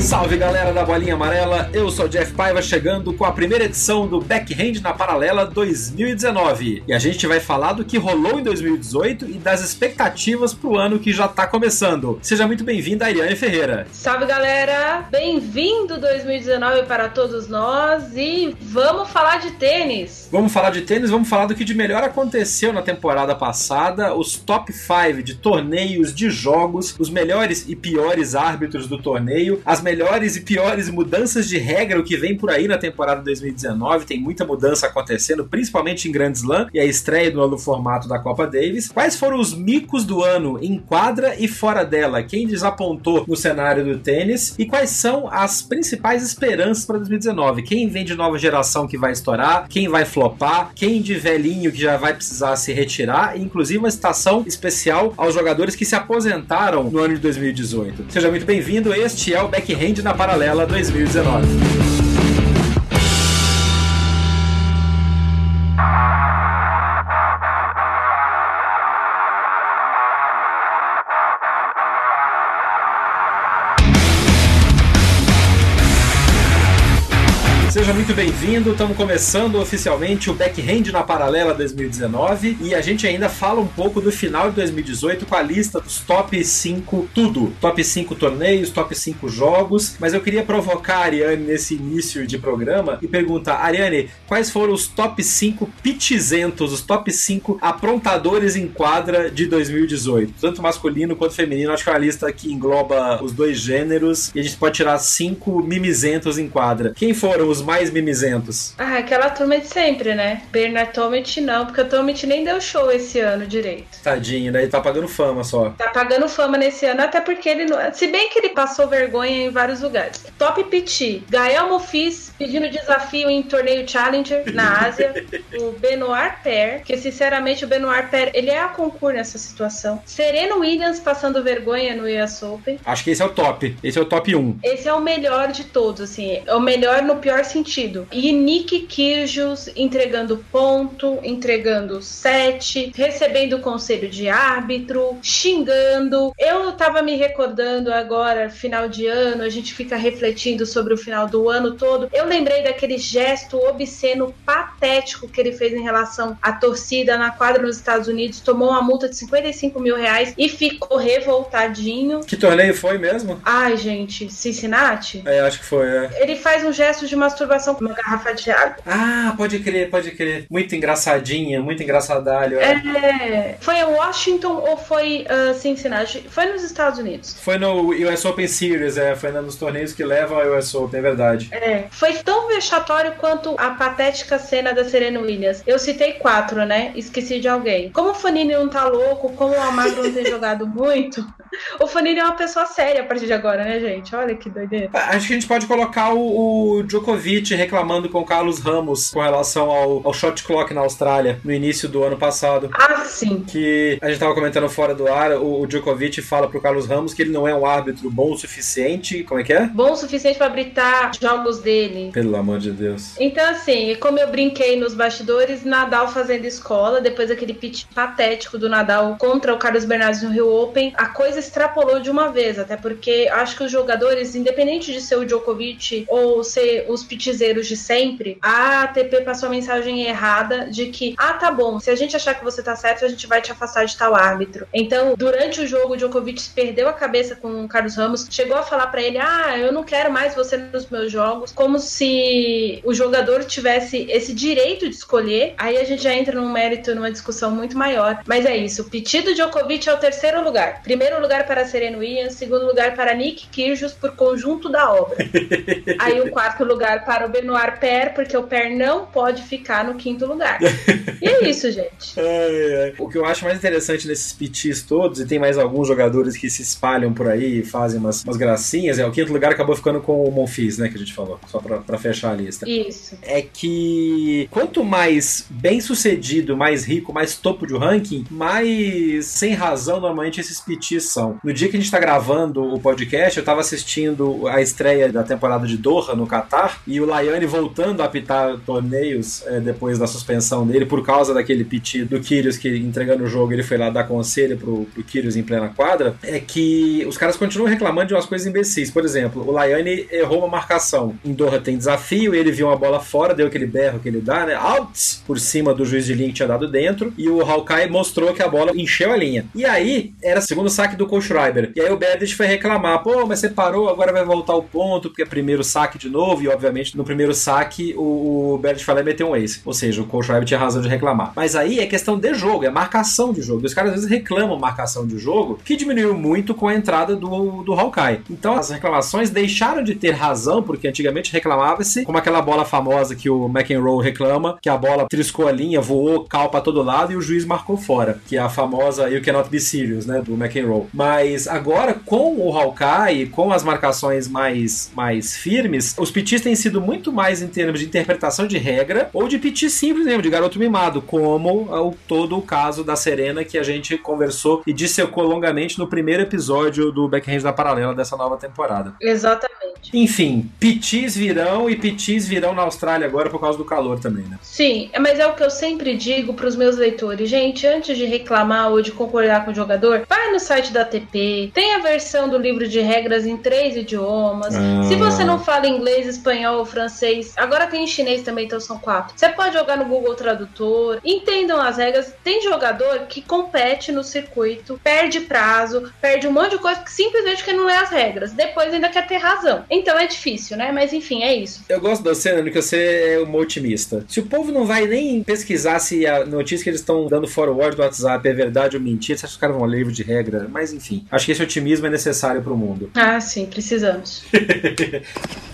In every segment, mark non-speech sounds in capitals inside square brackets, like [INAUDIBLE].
Salve galera da Bolinha Amarela, eu sou Jeff Paiva chegando com a primeira edição do Backhand na Paralela 2019. E a gente vai falar do que rolou em 2018 e das expectativas pro ano que já tá começando. Seja muito bem-vinda, Ariane Ferreira. Salve galera, bem-vindo 2019 para todos nós e vamos falar de tênis. Vamos falar de tênis, vamos falar do que de melhor aconteceu na temporada passada, os top 5 de torneios, de jogos, os melhores e piores árbitros do torneio, as melhores melhores e piores mudanças de regra o que vem por aí na temporada 2019. Tem muita mudança acontecendo, principalmente em Grand Slam e a estreia do novo formato da Copa Davis. Quais foram os micos do ano em quadra e fora dela? Quem desapontou no cenário do tênis? E quais são as principais esperanças para 2019? Quem vem de nova geração que vai estourar? Quem vai flopar? Quem de velhinho que já vai precisar se retirar? E, inclusive uma citação especial aos jogadores que se aposentaram no ano de 2018. Seja muito bem-vindo. Este é o Backhand na Paralela 2019. Muito bem-vindo. Estamos começando oficialmente o Backhand na Paralela 2019 e a gente ainda fala um pouco do final de 2018 com a lista dos top 5 tudo. Top 5 torneios, top 5 jogos. Mas eu queria provocar a Ariane nesse início de programa e perguntar: Ariane, quais foram os top 5 pitizentos, os top 5 aprontadores em quadra de 2018? Tanto masculino quanto feminino. Acho que é uma lista que engloba os dois gêneros e a gente pode tirar 5 mimizentos em quadra. Quem foram os mais mimizentos? Ah, aquela turma de sempre, né? Bernard Tomet não, porque o Tomet nem deu show esse ano direito. Tadinho, né? Ele tá pagando fama só. Tá pagando fama nesse ano, até porque ele não. Se bem que ele passou vergonha em vários lugares. Top Petit, Gael Mofis pedindo desafio em torneio Challenger na [LAUGHS] Ásia. o Benoit Per, que sinceramente o Benoit Per, ele é a concurso nessa situação. Sereno Williams passando vergonha no US Open. Acho que esse é o top. Esse é o top 1. Esse é o melhor de todos, assim. É o melhor no pior sentido. E Nick Kyrgios entregando ponto, entregando set, recebendo conselho de árbitro, xingando. Eu tava me recordando agora, final de ano, a gente fica refletindo sobre o final do ano todo. Eu lembrei daquele gesto obsceno, patético que ele fez em relação à torcida na quadra nos Estados Unidos, tomou uma multa de 55 mil reais e ficou revoltadinho. Que torneio foi mesmo? Ai, gente, Cincinnati? É, acho que foi, é. Ele faz um gesto de masturbação uma garrafa de água. Ah, pode crer, pode crer. Muito engraçadinha, muito engraçadalho. É. é. Foi em Washington ou foi uh, Cincinnati? Foi nos Estados Unidos. Foi no US Open Series, é. Foi nos torneios que levam ao US Open, é verdade. É. Foi tão vexatório quanto a patética cena da Serena Williams. Eu citei quatro, né? Esqueci de alguém. Como o Fanini não tá louco, como o Amado não tem [LAUGHS] jogado muito, o Fanini é uma pessoa séria a partir de agora, né, gente? Olha que doideira. Acho que a gente pode colocar o, o Djokovic reclamando com o Carlos Ramos com relação ao, ao shot clock na Austrália no início do ano passado. Ah, sim. Que a gente tava comentando fora do ar, o, o Djokovic fala pro Carlos Ramos que ele não é um árbitro bom o suficiente. Como é que é? Bom o suficiente para habilitar jogos dele. Pelo amor de Deus. Então, assim, como eu brinquei nos bastidores, Nadal fazendo escola, depois daquele pitch patético do Nadal contra o Carlos Bernardes no Rio Open, a coisa extrapolou de uma vez, até porque acho que os jogadores, independente de ser o Djokovic ou ser os pitch de sempre, a ATP passou a mensagem errada de que, ah, tá bom, se a gente achar que você tá certo, a gente vai te afastar de tal árbitro. Então, durante o jogo, o Djokovic perdeu a cabeça com o Carlos Ramos, chegou a falar para ele, ah, eu não quero mais você nos meus jogos, como se o jogador tivesse esse direito de escolher. Aí a gente já entra num mérito, numa discussão muito maior. Mas é isso, o pedido Djokovic é o terceiro lugar. Primeiro lugar para Serena Williams, segundo lugar para Nick Kyrgios por conjunto da obra. [LAUGHS] Aí o quarto lugar para o Benoit Per, porque o Per não pode ficar no quinto lugar. E é isso, gente. [LAUGHS] É, é. O que eu acho mais interessante nesses pitis todos, e tem mais alguns jogadores que se espalham por aí e fazem umas, umas gracinhas, é o quinto lugar acabou ficando com o Monfils, né, que a gente falou, só pra, pra fechar a lista. Isso. É que quanto mais bem sucedido, mais rico, mais topo de ranking, mais sem razão normalmente esses pitis são. No dia que a gente tá gravando o podcast, eu tava assistindo a estreia da temporada de Doha no Catar e o Laiane voltando a apitar torneios é, depois da suspensão dele por causa daquele piti do Kyrgios que entregando o jogo ele foi lá dar conselho pro, pro em plena quadra, é que os caras continuam reclamando de umas coisas imbecis. Por exemplo, o Laiane errou uma marcação. Em Doha tem desafio, ele viu uma bola fora, deu aquele berro que ele dá, né? Out! Por cima do juiz de linha que tinha dado dentro, e o Hawkeye mostrou que a bola encheu a linha. E aí, era segundo saque do Coach Schreiber. E aí o Berdych foi reclamar, pô, mas você parou, agora vai voltar o ponto, porque é primeiro saque de novo, e obviamente no primeiro saque o, o Berdych falou meter um ace. Ou seja, o Coach Schreiber tinha razão de reclamar. Mas aí é questão de jogo, é marcação de jogo. E os caras às vezes reclamam marcação de jogo, que diminuiu muito com a entrada do, do Hawkeye. Então as reclamações deixaram de ter razão, porque antigamente reclamava-se, como aquela bola famosa que o McEnroe reclama, que a bola triscou a linha, voou, cal para todo lado e o juiz marcou fora, que é a famosa You Cannot Be Serious, né, do McEnroe. Mas agora, com o Hawkeye, com as marcações mais, mais firmes, os pitis têm sido muito mais em termos de interpretação de regra ou de piti simples mesmo, de garoto mimado, como o, todo o caso da Serena que a gente conversou e dissecou longamente no primeiro episódio do Backhand da Paralela dessa nova temporada. Exatamente. Enfim, pitis virão e pitis virão na Austrália agora por causa do calor também, né? Sim, mas é o que eu sempre digo para os meus leitores. Gente, antes de reclamar ou de concordar com o jogador, vai no site da ATP, tem a versão do livro de regras em três idiomas. Ah. Se você não fala inglês, espanhol ou francês, agora tem em chinês também, então são quatro. Você pode jogar no Google Tradutor, entendam as regras. Tem jogador que compete no circuito, perde prazo, perde um monte de coisa que simplesmente que não lê as regras. Depois ainda quer ter razão. Então é difícil, né? Mas enfim, é isso. Eu gosto da cena que você é uma otimista. Se o povo não vai nem pesquisar se a notícia que eles estão dando forward do WhatsApp é verdade ou mentira, você acha que os caras vão ler livro de regra? Mas enfim, acho que esse otimismo é necessário pro mundo. Ah, sim, precisamos. [LAUGHS]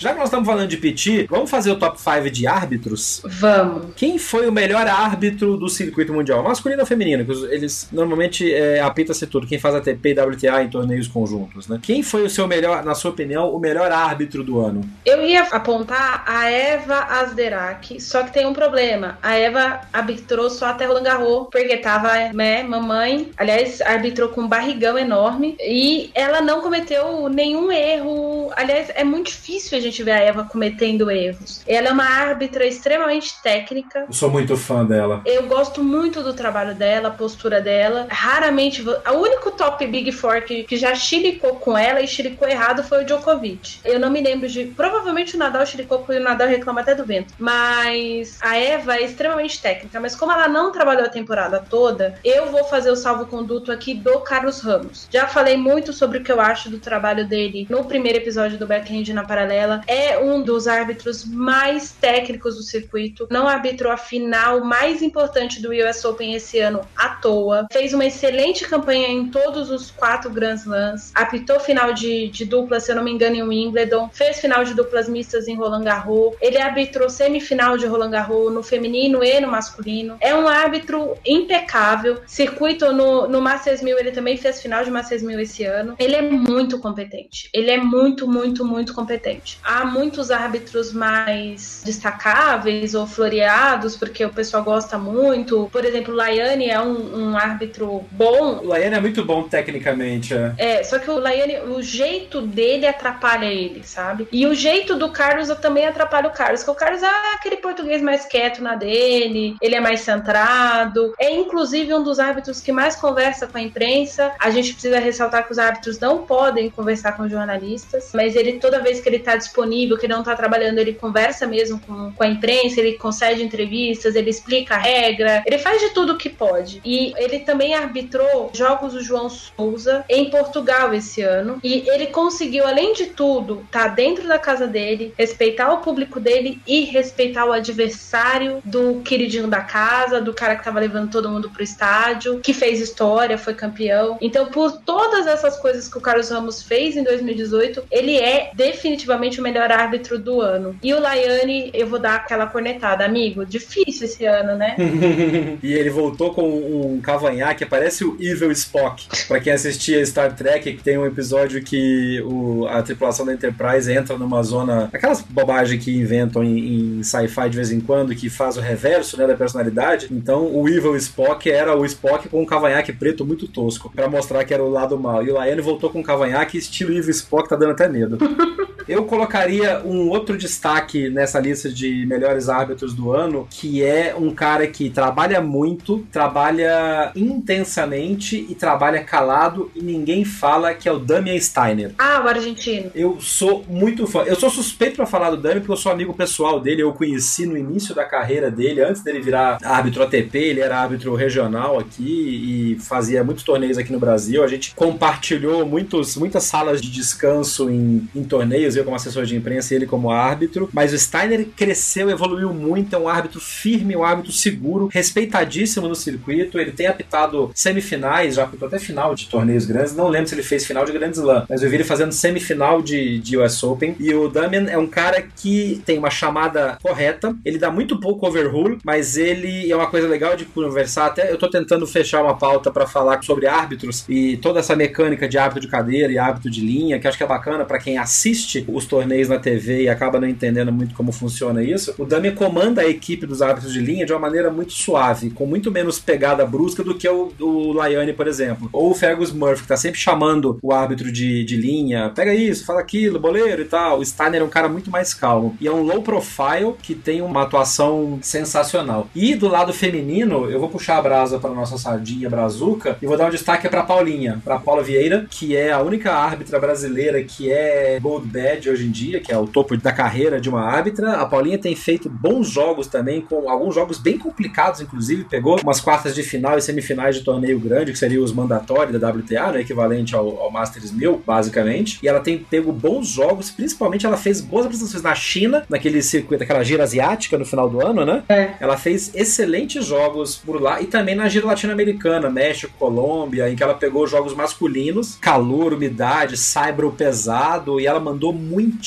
Já que nós estamos falando de PT, vamos fazer o top 5 de árbitros? Vamos. Quem foi o melhor árbitro do circuito mundial? Masculino ou feminino? Eles normalmente é, apita-se tudo. Quem faz ATP e WTA em torneios conjuntos, né? Quem foi o seu melhor, na sua opinião, o melhor árbitro do ano? Eu ia apontar a Eva Asderak, só que tem um problema. A Eva arbitrou só até Roland Garros, porque tava, né, mamãe, aliás, arbitrou com um barrigão enorme e ela não cometeu nenhum erro. Aliás, é muito difícil a gente gente vê a Eva cometendo erros. Ela é uma árbitra extremamente técnica. Eu sou muito fã dela. Eu gosto muito do trabalho dela, a postura dela. Raramente. O único top Big Four que, que já chiricou com ela e chiricou errado foi o Djokovic. Eu não me lembro de. Provavelmente o Nadal chiricou porque o Nadal reclama até do vento. Mas a Eva é extremamente técnica. Mas como ela não trabalhou a temporada toda, eu vou fazer o salvo-conduto aqui do Carlos Ramos. Já falei muito sobre o que eu acho do trabalho dele no primeiro episódio do Backhand na Paralela é um dos árbitros mais técnicos do circuito. Não arbitrou a final mais importante do US Open esse ano à toa. Fez uma excelente campanha em todos os quatro Grand Slams. Apitou final de, de dupla, se eu não me engano, em Wimbledon. Fez final de duplas mistas em Roland Garros. Ele arbitrou semifinal de Roland Garros no feminino e no masculino. É um árbitro impecável. Circuito no, no Masters 1000, ele também fez final de Masters 1000 esse ano. Ele é muito competente. Ele é muito, muito, muito competente há muitos árbitros mais destacáveis ou floreados, porque o pessoal gosta muito. Por exemplo, o Laiane é um, um árbitro bom. O Laiane é muito bom tecnicamente. É. é, só que o Laiane, o jeito dele atrapalha ele, sabe? E o jeito do Carlos também atrapalha o Carlos, que o Carlos é aquele português mais quieto na dele, ele é mais centrado. É inclusive um dos árbitros que mais conversa com a imprensa. A gente precisa ressaltar que os árbitros não podem conversar com jornalistas, mas ele toda vez que ele tá disponível, que não tá trabalhando, ele conversa mesmo com, com a imprensa, ele concede entrevistas, ele explica a regra, ele faz de tudo que pode. E ele também arbitrou jogos do João Souza em Portugal esse ano. E ele conseguiu, além de tudo, tá dentro da casa dele, respeitar o público dele e respeitar o adversário do queridinho da casa, do cara que tava levando todo mundo pro estádio, que fez história, foi campeão. Então, por todas essas coisas que o Carlos Ramos fez em 2018, ele é definitivamente o melhor árbitro do ano. E o Laiane, eu vou dar aquela cornetada, amigo, difícil esse ano, né? [LAUGHS] e ele voltou com um cavanhaque, parece o Evil Spock. Pra quem assistia Star Trek, que tem um episódio que o, a tripulação da Enterprise entra numa zona. Aquelas bobagens que inventam em, em sci-fi de vez em quando, que faz o reverso né, da personalidade. Então o Evil Spock era o Spock com um cavanhaque preto muito tosco, para mostrar que era o lado mal. E o Laiane voltou com um cavanhaque estilo Evil Spock, tá dando até medo. [LAUGHS] Eu colocaria um outro destaque nessa lista de melhores árbitros do ano, que é um cara que trabalha muito, trabalha intensamente e trabalha calado e ninguém fala que é o Damian Steiner. Ah, o argentino. Eu sou muito fã. Eu sou suspeito para falar do Damian porque eu sou amigo pessoal dele, eu conheci no início da carreira dele, antes dele virar árbitro ATP, ele era árbitro regional aqui e fazia muitos torneios aqui no Brasil. A gente compartilhou muitos, muitas salas de descanso em, em torneios eu como assessor de imprensa e ele como árbitro. Mas o Steiner cresceu, evoluiu muito, é um árbitro firme, um árbitro seguro, respeitadíssimo no circuito. Ele tem apitado semifinais, já apitou até final de torneios grandes. Não lembro se ele fez final de Grand Slam, mas eu vi ele fazendo semifinal de, de US Open. E o Damian é um cara que tem uma chamada correta, ele dá muito pouco overrule, mas ele é uma coisa legal de conversar. Até eu tô tentando fechar uma pauta para falar sobre árbitros e toda essa mecânica de árbitro de cadeira e árbitro de linha, que acho que é bacana para quem assiste os torneios na TV e acaba não entendendo muito como funciona isso, o Dami comanda a equipe dos árbitros de linha de uma maneira muito suave, com muito menos pegada brusca do que o, o Laiane, por exemplo. Ou o Fergus Murphy, que tá sempre chamando o árbitro de, de linha, pega isso, fala aquilo, boleiro e tal. O Steiner é um cara muito mais calmo. E é um low profile que tem uma atuação sensacional. E do lado feminino, eu vou puxar a brasa para nossa sardinha brazuca e vou dar um destaque para Paulinha, para Paula Vieira, que é a única árbitra brasileira que é Gold Badge hoje em dia, que é o topo da carreira de uma árbitra. A Paulinha tem feito bons jogos também, com alguns jogos bem complicados, inclusive. Pegou umas quartas de final e semifinais de torneio grande, que seriam os mandatórios da WTA, né, equivalente ao, ao Masters 1000, basicamente. E ela tem pego bons jogos, principalmente ela fez boas apresentações na China, naquele circuito, aquela gira asiática no final do ano, né? É. Ela fez excelentes jogos por lá e também na gira latino-americana, México, Colômbia, em que ela pegou jogos masculinos, calor, umidade, saibro pesado, e ela mandou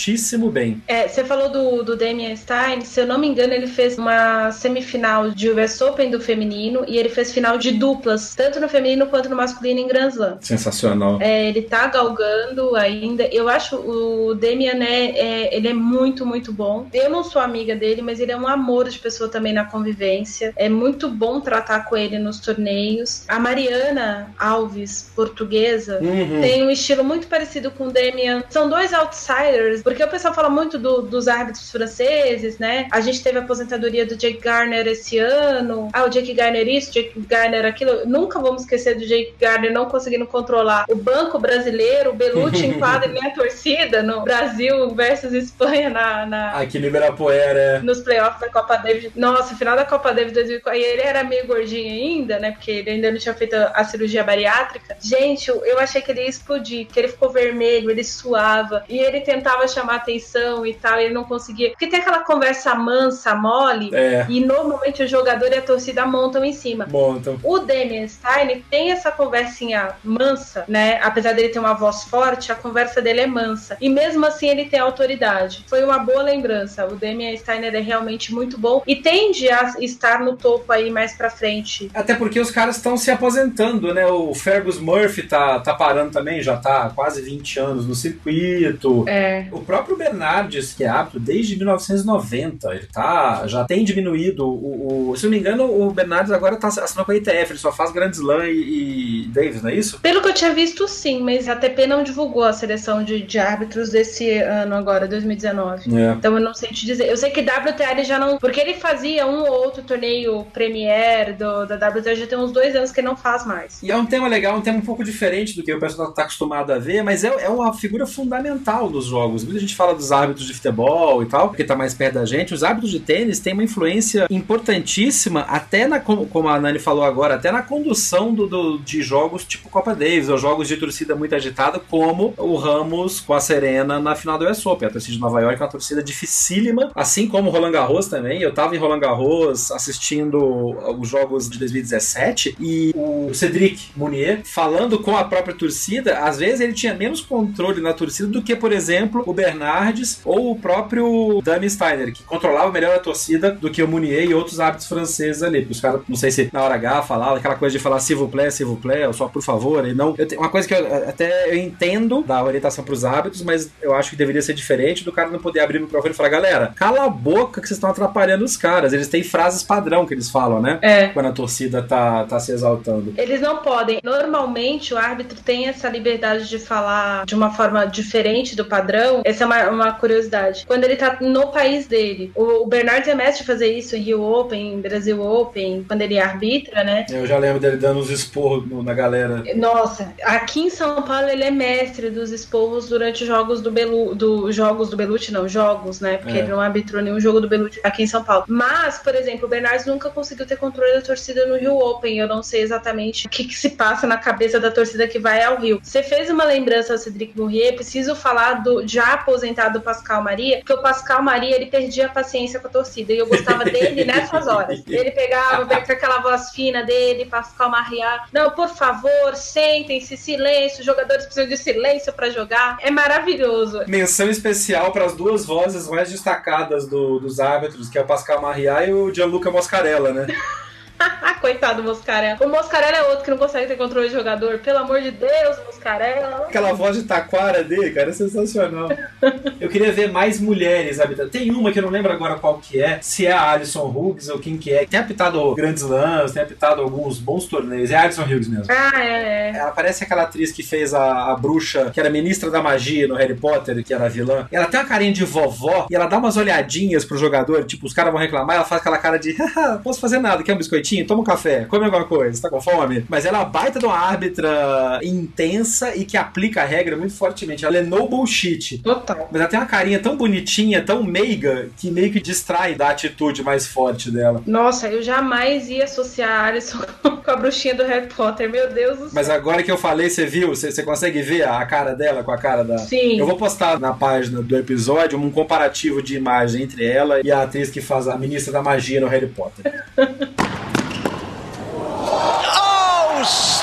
muitíssimo bem. É, você falou do, do Damian Stein, se eu não me engano, ele fez uma semifinal de US Open do feminino e ele fez final de duplas, tanto no feminino quanto no masculino em Grand Slam. Sensacional. É, ele tá galgando ainda. Eu acho o Damian, né, é, ele é muito, muito bom. Eu não sou amiga dele, mas ele é um amor de pessoa também na convivência. É muito bom tratar com ele nos torneios. A Mariana Alves, portuguesa, Uhum. tem um estilo muito parecido com o Damian. São dois outsiders, porque o pessoal fala muito do- dos árbitros franceses, né? A gente teve a aposentadoria do Jake Garner esse ano. Ah, o Jake Garner isso, Jake Garner aquilo. Nunca vamos esquecer do Jake Garner não conseguindo controlar o banco brasileiro, o Belucci em quadra e nem a [LAUGHS] torcida no Brasil versus Espanha na, na- Aqui no Ibirapuera. nos playoffs da Copa Davis. Nossa, final da Copa Davis 2004. E ele era meio gordinho ainda, né? Porque ele ainda não tinha feito a cirurgia bariátrica. Gente, eu eu achei que ele ia explodir, que ele ficou vermelho, ele suava. E ele tentava chamar atenção e tal, e ele não conseguia. Porque tem aquela conversa mansa, mole. É, E normalmente o jogador e a torcida montam em cima. montam. O Damian Stein tem essa conversinha mansa, né? Apesar dele ter uma voz forte, a conversa dele é mansa. E mesmo assim ele tem autoridade. Foi uma boa lembrança. O Damian Steiner é realmente muito bom e tende a estar no topo aí mais pra frente. Até porque os caras estão se aposentando, né? O Fergus Murphy tá, tá parando também, já tá quase 20 anos no circuito. É. O próprio Bernardes, que é árbitro desde 1990, ele tá, já tem diminuído. O, o se não me engano, o Bernardes agora tá assinando com a ITF, ele só faz Grand Slam e, e Davis, não é isso? Pelo que eu tinha visto, sim, mas a ATP não divulgou a seleção de, de árbitros desse ano agora, 2019. É. Então eu não sei te dizer. Eu sei que WTA ele já não. Porque ele fazia um ou outro torneio Premier do, da WTA já tem uns dois anos que ele não faz mais. E é um tema legal, um tema um pouco diferente do que o pessoal está acostumado a ver, mas é, é uma figura fundamental nos jogos. Muita gente fala dos árbitros de futebol e tal, porque está mais perto da gente. Os árbitros de tênis têm uma influência importantíssima, até na, como a Nani falou agora, até na condução do, do, de jogos tipo Copa Davis, ou jogos de torcida muito agitada, como o Ramos com a Serena na final do US Open. A torcida de Nova York é uma torcida dificílima, assim como o Roland Garros também. Eu estava em Roland Garros assistindo os jogos de 2017 e o Cedric Munier falando com a própria torcida, às vezes ele tinha menos controle na torcida do que, por exemplo, o Bernardes ou o próprio Dami Steiner, que controlava melhor a torcida do que o Munier e outros árbitros franceses ali. Os caras, não sei se na hora H falava aquela coisa de falar s'il vous plaît, s'il vous plaît, ou só por favor, e não. Tenho, uma coisa que eu, até eu entendo da orientação para os árbitros, mas eu acho que deveria ser diferente do cara não poder abrir o microfone e falar, galera, cala a boca que vocês estão atrapalhando os caras. Eles têm frases padrão que eles falam, né? É. Quando a torcida tá, tá se exaltando. Eles não podem. Normalmente o árbitro tem essa liberdade de falar de uma forma diferente do padrão. Essa é uma, uma curiosidade. Quando ele tá no país dele. O, o Bernardo é mestre de fazer isso em Rio Open, em Brasil Open, quando ele arbitra, né? Eu já lembro dele dando uns esporros na galera. Nossa, aqui em São Paulo ele é mestre dos esporros durante os jogos do Belu, do jogos do Belucci, não, jogos, né? Porque É. ele não arbitrou nenhum jogo do Belucci aqui em São Paulo. Mas, por exemplo, o Bernardes nunca conseguiu ter controle da torcida no Rio Open. Eu não sei exatamente o que, que se passa na cabeça da torcida que vai ao Rio. Você fez uma lembrança ao Cedric Bourrier, preciso falar do já aposentado Pascal Maria, porque o Pascal Maria ele perdia a paciência com a torcida e eu gostava dele [LAUGHS] nessas horas. Ele pegava com aquela voz fina dele, Pascal Maria. Não, por favor, sentem-se, silêncio. Os jogadores precisam de silêncio para jogar. É maravilhoso. Menção especial para as duas vozes mais destacadas do- dos árbitros, que é o Pascal Maria e o Gianluca Moscarella, né? [LAUGHS] [LAUGHS] Coitado do Moscarella. O Moscarella é outro que não consegue ter controle de jogador. Pelo amor de Deus, Moscarella. Aquela voz de taquara dele, cara, é sensacional. Eu queria ver mais mulheres habitando. Tem uma que eu não lembro agora qual que é, se é a Alison Hughes ou quem que é. Tem apitado grandes lãs, tem apitado alguns bons torneios. É a Alison Hughes mesmo. Ah, é, é. Ela parece aquela atriz que fez a, a bruxa, que era ministra da magia no Harry Potter, que era vilã. Ela tem uma carinha de vovó e ela dá umas olhadinhas pro jogador, tipo, os caras vão reclamar, ela faz aquela cara de, [LAUGHS] posso fazer nada, quer um biscoitinho? Toma um café, come alguma coisa, tá com fome? Mas ela é uma baita de uma árbitra intensa e que aplica a regra muito fortemente. Ela é no bullshit. Total. Mas ela tem uma carinha tão bonitinha, tão meiga, que meio que distrai da atitude mais forte dela. Nossa, eu jamais ia associar a Alison [LAUGHS] com a bruxinha do Harry Potter. Meu Deus do céu. Mas agora que eu falei, você viu? Você, você consegue ver a cara dela com a cara da. Sim. Eu vou postar na página do episódio um comparativo de imagem entre ela e a atriz que faz a ministra da magia no Harry Potter. [LAUGHS] Oh, stop it! Eu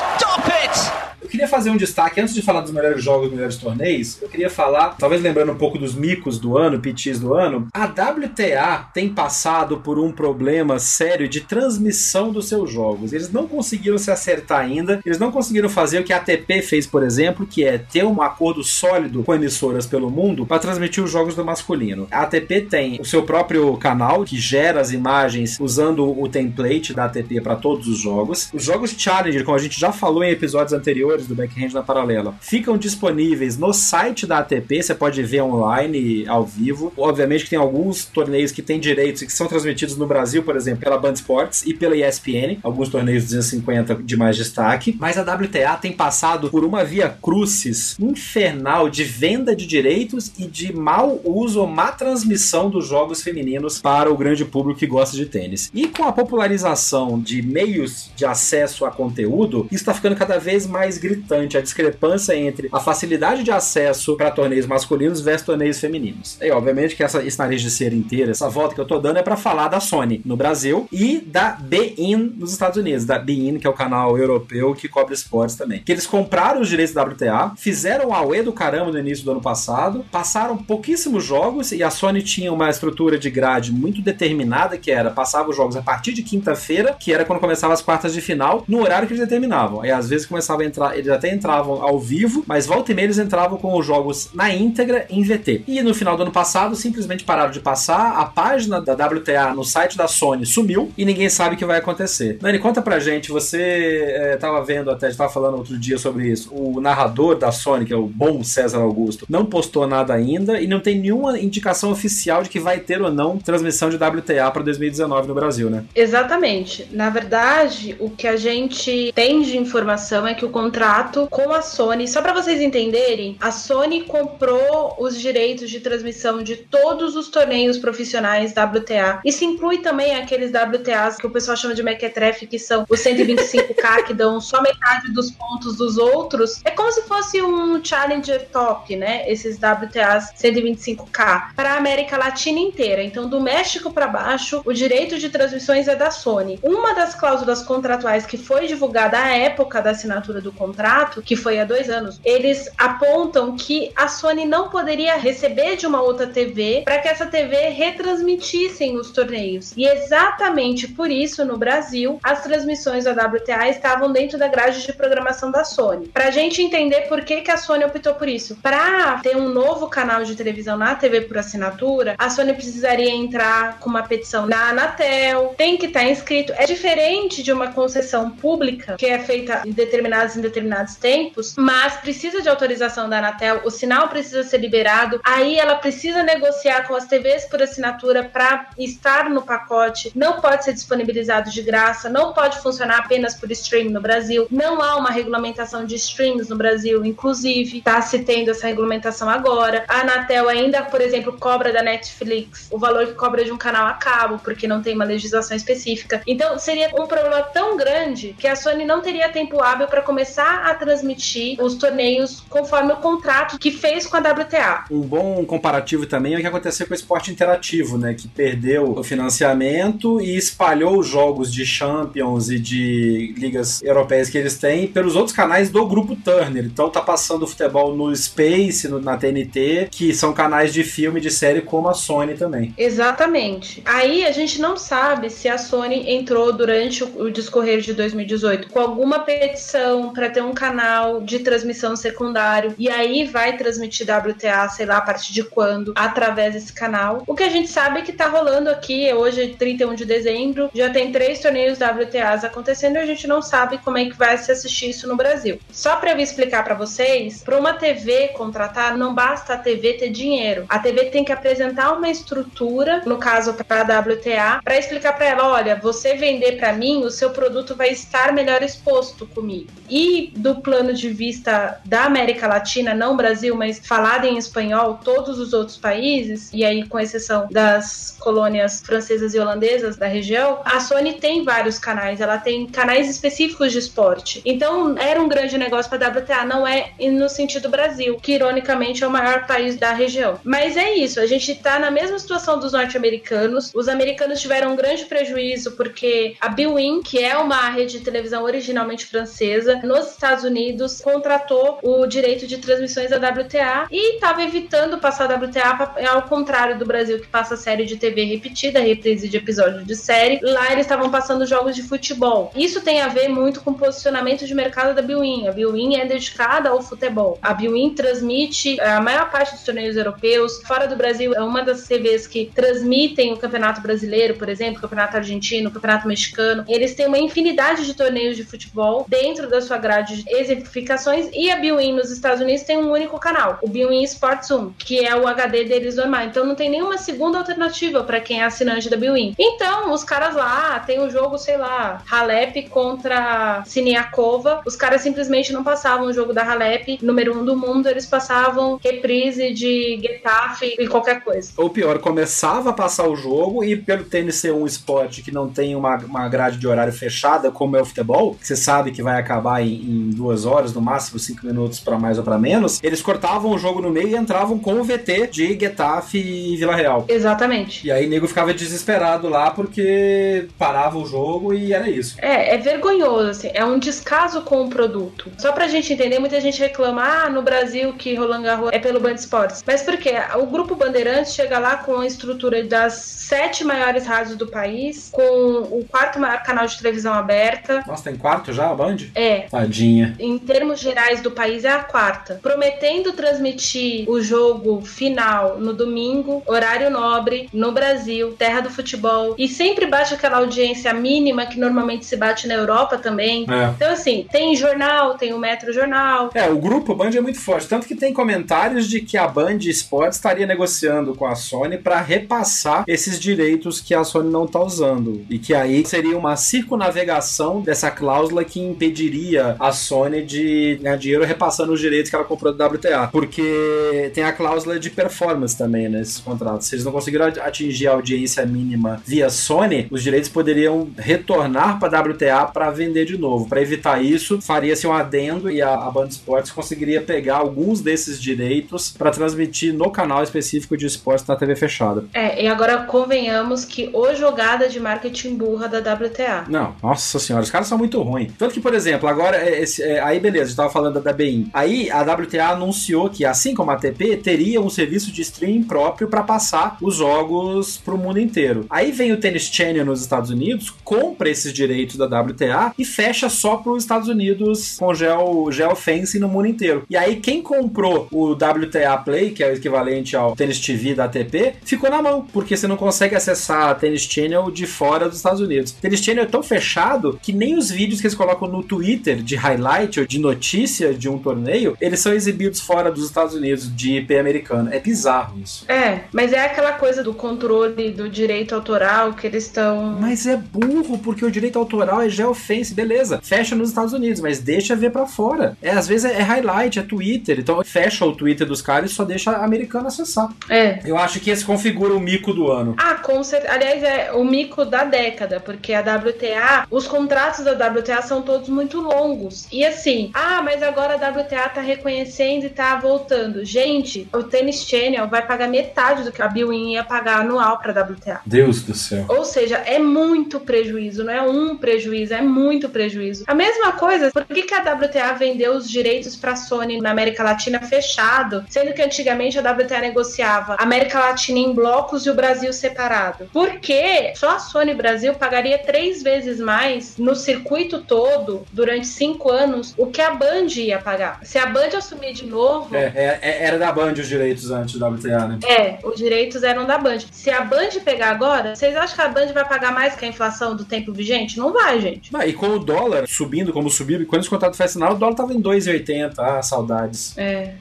queria fazer um destaque, antes de falar dos melhores jogos, dos melhores torneios, eu queria falar, talvez lembrando um pouco dos micos do ano, PTs do ano, a WTA tem passado por um problema sério de transmissão dos seus jogos. Eles não conseguiram se acertar ainda, eles não conseguiram fazer o que a ATP fez, por exemplo, que é ter um acordo sólido com emissoras pelo mundo para transmitir os jogos do masculino. A ATP tem o seu próprio canal que gera as imagens usando o template da ATP para todos os jogos. Os jogos Challenger, como a gente já falou em episódios anteriores do Backhand na Paralela, ficam disponíveis no site da ATP, você pode ver online, ao vivo. Obviamente que tem alguns torneios que têm direitos e que são transmitidos no Brasil, por exemplo, pela Band Sports e pela ESPN, alguns torneios 250 de mais destaque, mas a WTA tem passado por uma via crucis infernal de venda de direitos e de mau uso ou má transmissão dos jogos femininos para o grande público que gosta de tênis. E com a popularização de meios de acesso a conteúdo, isso está ficando cada vez mais gritante a discrepância entre a facilidade de acesso para torneios masculinos versus torneios femininos. E obviamente que essa, esse nariz de cera inteira, essa volta que eu tô dando é para falar da Sony no Brasil e da Bein nos Estados Unidos, da Bein, que é o canal europeu que cobre esportes também. Que eles compraram os direitos da WTA, fizeram o AUE do caramba no início do ano passado, passaram pouquíssimos jogos e a Sony tinha uma estrutura de grade muito determinada que era passava os jogos a partir de quinta-feira, que era quando começava as quartas de final, no horário que eles determinavam. Aí às vezes começava a entrar, eles até entravam ao vivo, mas volta e meia eles entravam com os jogos na íntegra em VT. E no final do ano passado simplesmente pararam de passar, a página da WTA no site da Sony sumiu e ninguém sabe o que vai acontecer. Nani, conta pra gente, você é, tava vendo até, estava falando outro dia sobre isso, o narrador da Sony, que é o bom César Augusto, não postou nada ainda e não tem nenhuma indicação oficial de que vai ter ou não transmissão de WTA para 2019 no Brasil, né? Exatamente. Na verdade, o que a gente tem de informação é que o contrato com a Sony, só para vocês entenderem, a Sony comprou os direitos de transmissão de todos os torneios profissionais WTA. Isso inclui também aqueles WTAs que o pessoal chama de mequetrefe, que são os 125k [LAUGHS] que dão só metade dos pontos dos outros. É como se fosse um Challenger Top, né? Esses WTAs 125k para a América Latina inteira. Então, do México para baixo, o direito de transmissões é da Sony. Uma das cláusulas contratuais que foi divulgada à época da assinatura do contrato, que foi há dois anos, eles apontam que a Sony não poderia receber de uma outra TV para que essa TV retransmitissem os torneios. E exatamente por isso, no Brasil, as transmissões da WTA estavam dentro da grade de programação da Sony. Para a gente entender por que, que a Sony optou por isso. Para ter um novo canal de televisão na TV por assinatura, a Sony precisaria entrar com uma petição na Anatel, tem que estar tá inscrito. É diferente de uma concessão pública que é feita em determinados em determinados tempos, mas precisa de autorização da Anatel, o sinal precisa ser liberado, aí ela precisa negociar com as TVs por assinatura para estar no pacote, não pode ser disponibilizado de graça, não pode funcionar apenas por streaming no Brasil, não há uma regulamentação de streams no Brasil, inclusive, está se tendo essa regulamentação agora. A Anatel ainda, por exemplo, cobra da Netflix o valor que cobra de um canal a cabo, porque não tem uma legislação específica. Então, seria um problema tão grande que a Sony não teria tempo hábil para começar a transmitir os torneios conforme o contrato que fez com a WTA. Um bom comparativo também é o que aconteceu com o esporte interativo, né? Que perdeu o financiamento e espalhou os jogos de Champions e de ligas europeias que eles têm pelos outros canais do grupo Turner. Então tá passando o futebol no Space, no, na TNT, que são canais de filme e de série como a Sony também. Exatamente. Aí a gente não sabe se a Sony entrou durante o, o discorrer de 2018 com alguma petição para ter um canal de transmissão secundário e aí vai transmitir WTA, sei lá, a partir de quando, através desse canal. O que a gente sabe é que tá rolando aqui, hoje é 31 de dezembro, já tem três torneios WTAs acontecendo e a gente não sabe como é que vai se assistir isso no Brasil. Só para eu explicar para vocês, para uma TV contratar, não basta a TV ter dinheiro. A TV tem que apresentar uma estrutura, no caso para a WTA, para explicar para ela, olha, você vender para mim, o seu produto vai estar melhor exposto comigo. E do plano de vista da América Latina, não Brasil, mas falado em espanhol, todos os outros países, e aí com exceção das colônias francesas e holandesas da região, a Sony tem vários canais, ela tem canais específicos de esporte. Então era um grande negócio para a WTA, não é no sentido Brasil, que ironicamente é o maior país da região. Mas é isso, a gente está na mesma situação dos norte-americanos. Os americanos tiveram um grande prejuízo porque a Bwin, que é uma rede de televisão originalmente francesa, nos Estados Unidos contratou o direito de transmissões da WTA e estava evitando passar a WTA ao contrário do Brasil que passa série de TV repetida, reprise de episódio de série. Lá eles estavam passando jogos de futebol. Isso tem a ver muito com o posicionamento de mercado da Bwin. A Bwin é dedicada ao futebol. A Bwin transmite a maior parte dos torneios europeus. Fora do Brasil, é uma das TVs que transmitem o Campeonato Brasileiro, por exemplo, o Campeonato Argentino, o Campeonato Mexicano. Eles têm uma infinidade de torneios de futebol dentro da sua grade exemplificações e a Bwin nos Estados Unidos tem um único canal, o Bwin Sports 1, que é o HD deles normal. Então não tem nenhuma segunda alternativa para quem é assinante da Bwin. Então, os caras lá tem o um jogo, sei lá, Halep contra Siniakova. Os caras simplesmente não passavam o jogo da Halep, número um do mundo, eles passavam reprise de Getafe e qualquer coisa. Ou pior, começava a passar o jogo e pelo tênis ser um esporte que não tem uma, uma grade de horário fechada, como é o futebol, que você sabe que vai acabar em, em duas horas, no máximo cinco minutos para mais ou para menos, eles cortavam o jogo no meio e entravam com o VT de Getafe e Vila Real. Exatamente. E aí nego ficava desesperado lá porque parava o jogo e era isso. É, é vergonhoso, assim, é um descaso com o produto. Só pra gente entender, muita gente reclama, ah, no Brasil que Roland Garros é pelo Band Esportes. Mas por quê? O grupo Bandeirantes chega lá com a estrutura das sete maiores rádios do país, com o quarto maior canal de televisão aberta. Nossa, tem quarto já a Band? É. Tadinho Em termos gerais do país, é a quarta. Prometendo transmitir o jogo final no domingo, horário nobre, no Brasil, terra do futebol. E sempre bate aquela audiência mínima que normalmente se bate na Europa também. É. Então, assim, tem jornal, tem o Metro Jornal. É, o grupo Band é muito forte. Tanto que tem comentários de que a Band Esportes estaria negociando com a Sony para repassar esses direitos que a Sony não está usando. E que aí seria uma circunavegação dessa cláusula que impediria a Sony de ganhar dinheiro repassando os direitos que ela comprou do WTA. Porque tem a cláusula de performance também nesses contratos. Se eles não conseguiram atingir a audiência mínima via Sony, os direitos poderiam retornar para a WTA para vender de novo. Para evitar isso, faria-se um adendo e a, a Band Esportes conseguiria pegar alguns desses direitos para transmitir no canal específico de esportes na TV fechada. É, e agora convenhamos que o jogada de marketing burra da WTA. Não, nossa senhora, os caras são muito ruins. Tanto que, por exemplo, agora, é, esse, é, aí beleza, a gente tava falando da BIM. Aí a WTA anunciou que, assim como a ATP, teria um serviço de streaming próprio para passar os jogos pro mundo inteiro. Aí vem o Tennis Channel nos Estados Unidos, compra esses direitos da WTA e fecha só pros Estados Unidos com gel, gel fencing no mundo inteiro. E aí quem comprou o WTA Play, que é o equivalente ao Tennis TV da ATP, ficou na mão, porque você não consegue acessar a Tennis Channel de fora dos Estados Unidos. Tennis Channel é tão fechado que nem os vídeos que eles colocam no Twitter de highlight ou de notícia de um torneio, eles são exibidos fora dos Estados Unidos de IP americano. É bizarro isso. É, mas é aquela coisa do controle do direito autoral que eles estão. Mas é burro, porque o direito autoral é geofence, beleza. Fecha nos Estados Unidos, mas deixa ver para fora. É, às vezes é, é highlight, é Twitter. Então fecha o Twitter dos caras e só deixa a americana acessar. É. Eu acho que esse configura o mico do ano. Ah, com certeza. Aliás, é o mico da década, porque a WTA, os contratos da WTA são todos muito longos. E assim, ah, mas agora a WTA tá reconhecendo e tá voltando. Gente, o Tennis Channel vai pagar metade do que a Billwin ia pagar anual pra WTA. Deus do céu. Ou seja, é muito prejuízo, não é um prejuízo, é muito prejuízo. A mesma coisa, por que, que a WTA vendeu os direitos pra Sony na América Latina fechado, sendo que antigamente a WTA negociava América Latina em blocos e o Brasil separado? Porque só a Sony Brasil pagaria três vezes mais no circuito todo durante cinco anos o que a Band ia pagar. Se a Band assumir de novo. É, é, é, era da Band os direitos antes do WTA, né? É, os direitos eram da Band. Se a Band pegar agora, vocês acham que a Band vai pagar mais que a inflação do tempo vigente? Não vai, gente. Ah, e com o dólar subindo como subiu, quando esse contrato foi assinado, o dólar tava em 2,80. Ah, saudades. É.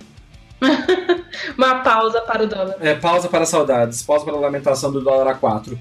[LAUGHS] Uma pausa para o dólar. É, pausa para saudades. Pausa para a lamentação do dólar a 4.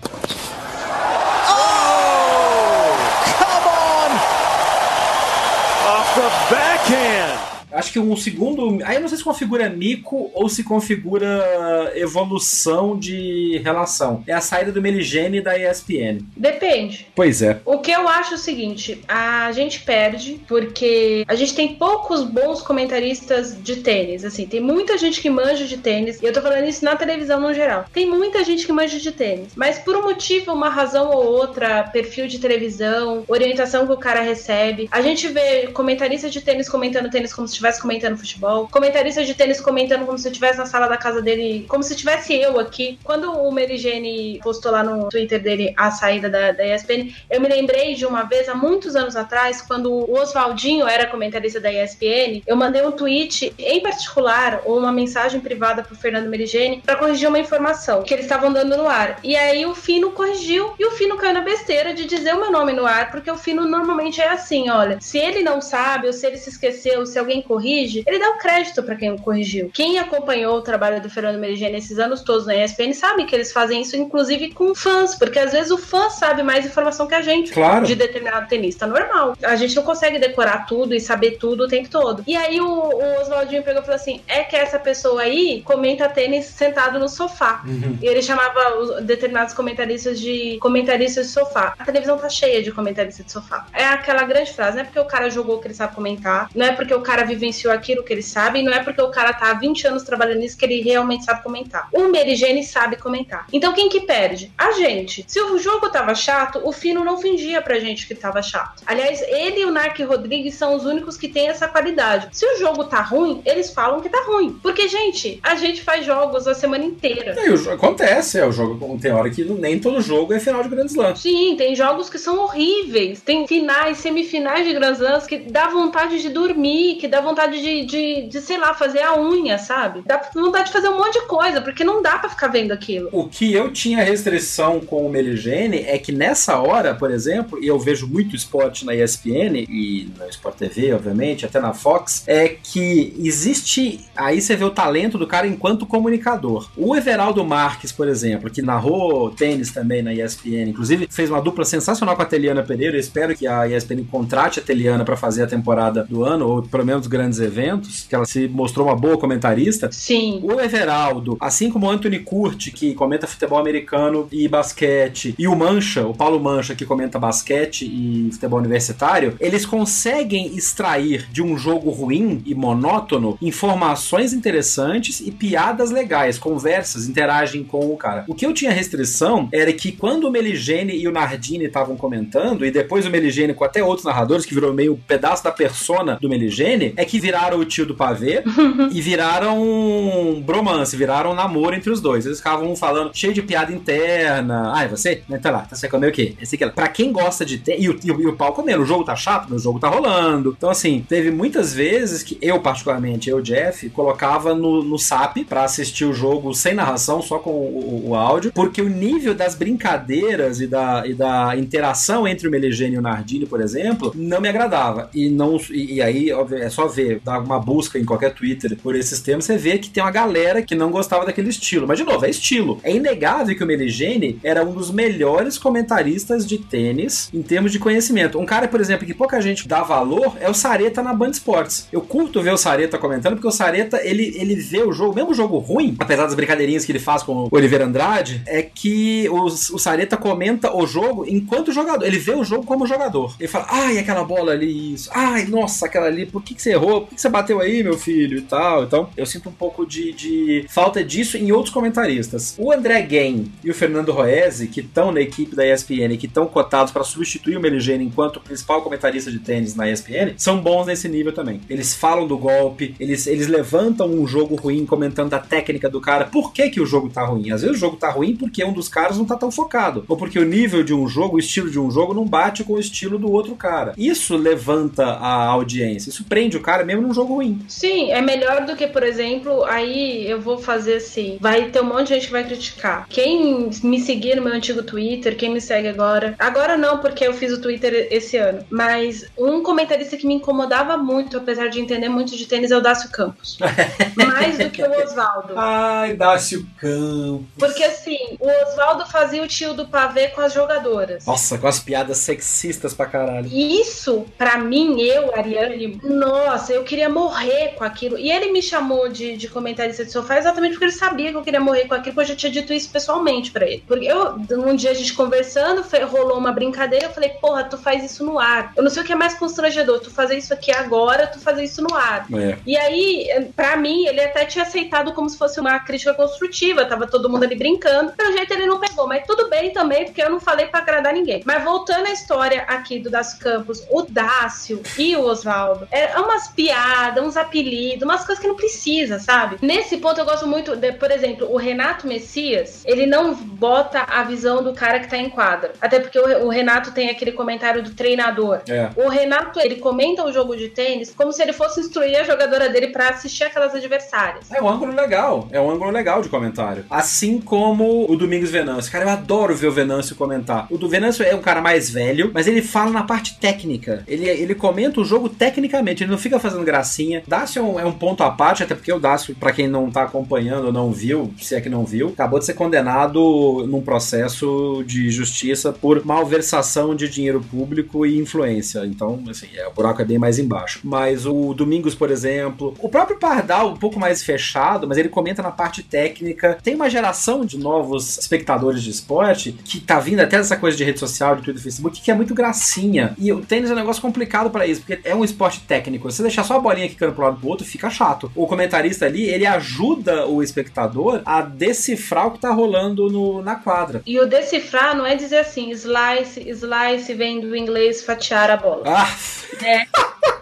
can. Acho que um segundo. Aí eu não sei se configura mico ou se configura evolução de relação. É a saída do Meligene da ESPN. Depende. Pois é. O que eu acho é o seguinte: a gente perde porque a gente tem poucos bons comentaristas de tênis. Assim, tem muita gente que manja de tênis, e eu tô falando isso na televisão no geral. Tem muita gente que manja de tênis, mas por um motivo, uma razão ou outra, perfil de televisão, orientação que o cara recebe, a gente vê comentaristas de tênis comentando tênis como se estivesse comentando futebol, comentaristas de tênis comentando como se eu estivesse na sala da casa dele, como se tivesse eu aqui. Quando o Merigene postou lá no Twitter dele a saída da, da ESPN, eu me lembrei de uma vez, há muitos anos atrás, quando o Oswaldinho era comentarista da ESPN, eu mandei um tweet em particular, ou uma mensagem privada pro Fernando Merigene, para corrigir uma informação que eles estavam dando no ar. E aí o Fino corrigiu, e o Fino caiu na besteira de dizer o meu nome no ar, porque o Fino normalmente é assim, olha, se ele não sabe, ou se ele se esqueceu, se alguém corrige, ele dá o crédito para quem o corrigiu. Quem acompanhou o trabalho do Fernando Merigene esses anos todos na ESPN sabe que eles fazem isso, inclusive com fãs, porque às vezes o fã sabe mais informação que a gente Claro. de determinado tenista normal. A gente não consegue decorar tudo e saber tudo o tempo todo. E aí o, o Oswaldinho pegou e falou assim: é que essa pessoa aí comenta tênis sentado no sofá. E ele chamava os determinados comentaristas de comentaristas de sofá. A televisão tá cheia de comentaristas de sofá. É aquela grande frase, não é porque o cara jogou que ele sabe comentar, não é porque o cara vive vivenciou aquilo que ele sabe, e não é porque o cara tá há 20 anos trabalhando nisso que ele realmente sabe comentar. O Merigene sabe comentar. Então quem que perde? A gente. Se o jogo tava chato, o Fino não fingia pra gente que tava chato. Aliás, ele e o Nark Rodrigues são os únicos que têm essa qualidade. Se o jogo tá ruim, eles falam que tá ruim. Porque, gente, a gente faz jogos a semana inteira. Acontece, é o jogo tem hora que nem todo jogo é final de Grand Slam. Sim, tem jogos que são horríveis. Tem finais, semifinais de Grand Slams que dá vontade de dormir, que dá vontade de, de, de, sei lá, fazer a unha, sabe? Dá vontade de fazer um monte de coisa, porque não dá para ficar vendo aquilo. O que eu tinha restrição com o Meligene é que nessa hora, por exemplo, e eu vejo muito esporte na ESPN e na Sport TV, obviamente, até na Fox, é que existe. Aí você vê o talento do cara enquanto comunicador. O Everaldo Marques, por exemplo, que narrou tênis também na ESPN, inclusive fez uma dupla sensacional com a Teliana Pereira. Eu espero que a ESPN contrate a Teliana para fazer a temporada do ano, ou pelo menos grandes eventos, que ela se mostrou uma boa comentarista. Sim. O Everaldo, assim como o Anthony Curti, que comenta futebol americano e basquete, e o Mancha, o Paulo Mancha, que comenta basquete e futebol universitário, eles conseguem extrair de um jogo ruim e monótono informações interessantes e piadas legais, conversas, interagem com o cara. O que eu tinha restrição era que quando o Meligene e o Nardini estavam comentando, e depois o Meligene com até outros narradores, que virou meio um pedaço da persona do Meligene, é que viraram o tio do pavê [LAUGHS] e viraram bromance, viraram namoro entre os dois. Eles ficavam falando cheio de piada interna. Ah, é você? Tá lá, tá você comeu o quê? Esse aqui. Pra quem gosta de ter. E o, e o pau comendo, o jogo tá chato, o jogo tá rolando. Então, assim, teve muitas vezes que eu, particularmente, eu, Jeff, colocava no, no SAP pra assistir o jogo sem narração, só com o, o, o áudio, porque o nível das brincadeiras e da, e da interação entre o Meligene e o Nardini, por exemplo, não me agradava. E não e, e aí, óbvio, é só ver, dar uma busca em qualquer Twitter por esses temas, você vê que tem uma galera que não gostava daquele estilo. Mas, de novo, é estilo. É inegável que o Meligene era um dos melhores comentaristas de tênis em termos de conhecimento. Um cara, por exemplo, que pouca gente dá valor é o Sareta na Band Esportes. Eu curto ver o Sareta comentando, porque o Sareta, ele, ele vê o jogo, mesmo jogo ruim, apesar das brincadeirinhas que ele faz com o Oliveira Andrade, é que o, o Sareta comenta o jogo enquanto jogador. Ele vê o jogo como jogador. Ele fala, ai, aquela bola ali, isso. Ai, nossa, aquela ali, por que, que você errou? Por que, você bateu aí, meu filho? E tal. Então, eu sinto um pouco de, de falta disso em outros comentaristas. O André Gain e o Fernando Roese, que estão na equipe da ESPN, que estão cotados para substituir o Meligene enquanto principal comentarista de tênis na ESPN, são bons nesse nível também. Eles falam do golpe, eles, eles levantam um jogo ruim comentando a técnica do cara. Por que, que o jogo tá ruim? Às vezes o jogo tá ruim porque um dos caras não tá tão focado, ou porque o nível de um jogo, o estilo de um jogo não bate com o estilo do outro cara. Isso levanta a audiência, isso prende o cara mesmo num jogo ruim. Sim, é melhor do que, por exemplo, aí eu vou fazer assim, vai ter um monte de gente que vai criticar. Quem me seguir no meu antigo Twitter, quem me segue agora, agora não, porque eu fiz o Twitter esse ano, mas um comentarista que me incomodava muito, apesar de entender muito de tênis, é o Dácio Campos. [LAUGHS] Mais do que o Oswaldo. Ai, Dácio Campos. Porque assim, o Oswaldo fazia o tio do pavê com as jogadoras. Nossa, com as piadas sexistas pra caralho. Isso, pra mim, eu, Ariane, nossa, eu queria morrer com aquilo. E ele me chamou de, de comentarista de sofá exatamente porque ele sabia que eu queria morrer com aquilo, porque eu já tinha dito isso pessoalmente pra ele. Porque eu, um dia a gente conversando, rolou uma brincadeira, eu falei, porra, tu faz isso no ar. Eu não sei o que é mais constrangedor, tu fazer isso aqui agora, tu fazer isso no ar. É. E aí, pra mim, ele até tinha aceitado como se fosse uma crítica construtiva, tava todo mundo ali brincando. Pelo jeito ele não pegou, mas tudo bem também, porque eu não falei pra agradar ninguém. Mas voltando à história aqui do Das Campos, o Dácio e o Oswaldo, é umas piadas, uns apelidos, umas coisas que não precisa, sabe? Nesse ponto eu gosto muito, de, por exemplo, o Renato Messias, ele não bota a visão do cara que tá em quadra. Até porque o, o Renato tem aquele comentário do treinador. É. O Renato, ele comenta o jogo de tênis como se ele fosse instruir a jogadora dele pra assistir aquelas adversárias. É um ângulo legal, é um ângulo legal de comentário. Assim como o Domingos Venâncio. Cara, eu adoro ver o Venâncio comentar. O do Venâncio é um cara mais velho, mas ele fala na parte técnica. Ele, ele comenta o jogo tecnicamente, ele não fica fazendo gracinha. Dácio é um, é um ponto à parte, até porque o Dácio, pra quem não tá acompanhando ou não viu, se é que não viu, acabou de ser condenado num processo de justiça por malversação de dinheiro público e influência. Então, assim, é, o buraco é bem mais embaixo. Mas o Domingos, por exemplo, o próprio Pardal, um pouco mais fechado, mas ele comenta na parte técnica. Tem uma geração de novos espectadores de esporte que tá vindo até dessa coisa de rede social, de Twitter, Facebook, que é muito gracinha. E o tênis é um negócio complicado para isso, porque é um esporte técnico. Você deixar só a bolinha quicando pro lado pro outro, fica chato. O comentarista ali, ele ajuda o espectador a decifrar o que tá rolando no, na quadra. E o decifrar não é dizer assim, slice, slice vem do inglês fatiar a bola. Ah! É. [LAUGHS]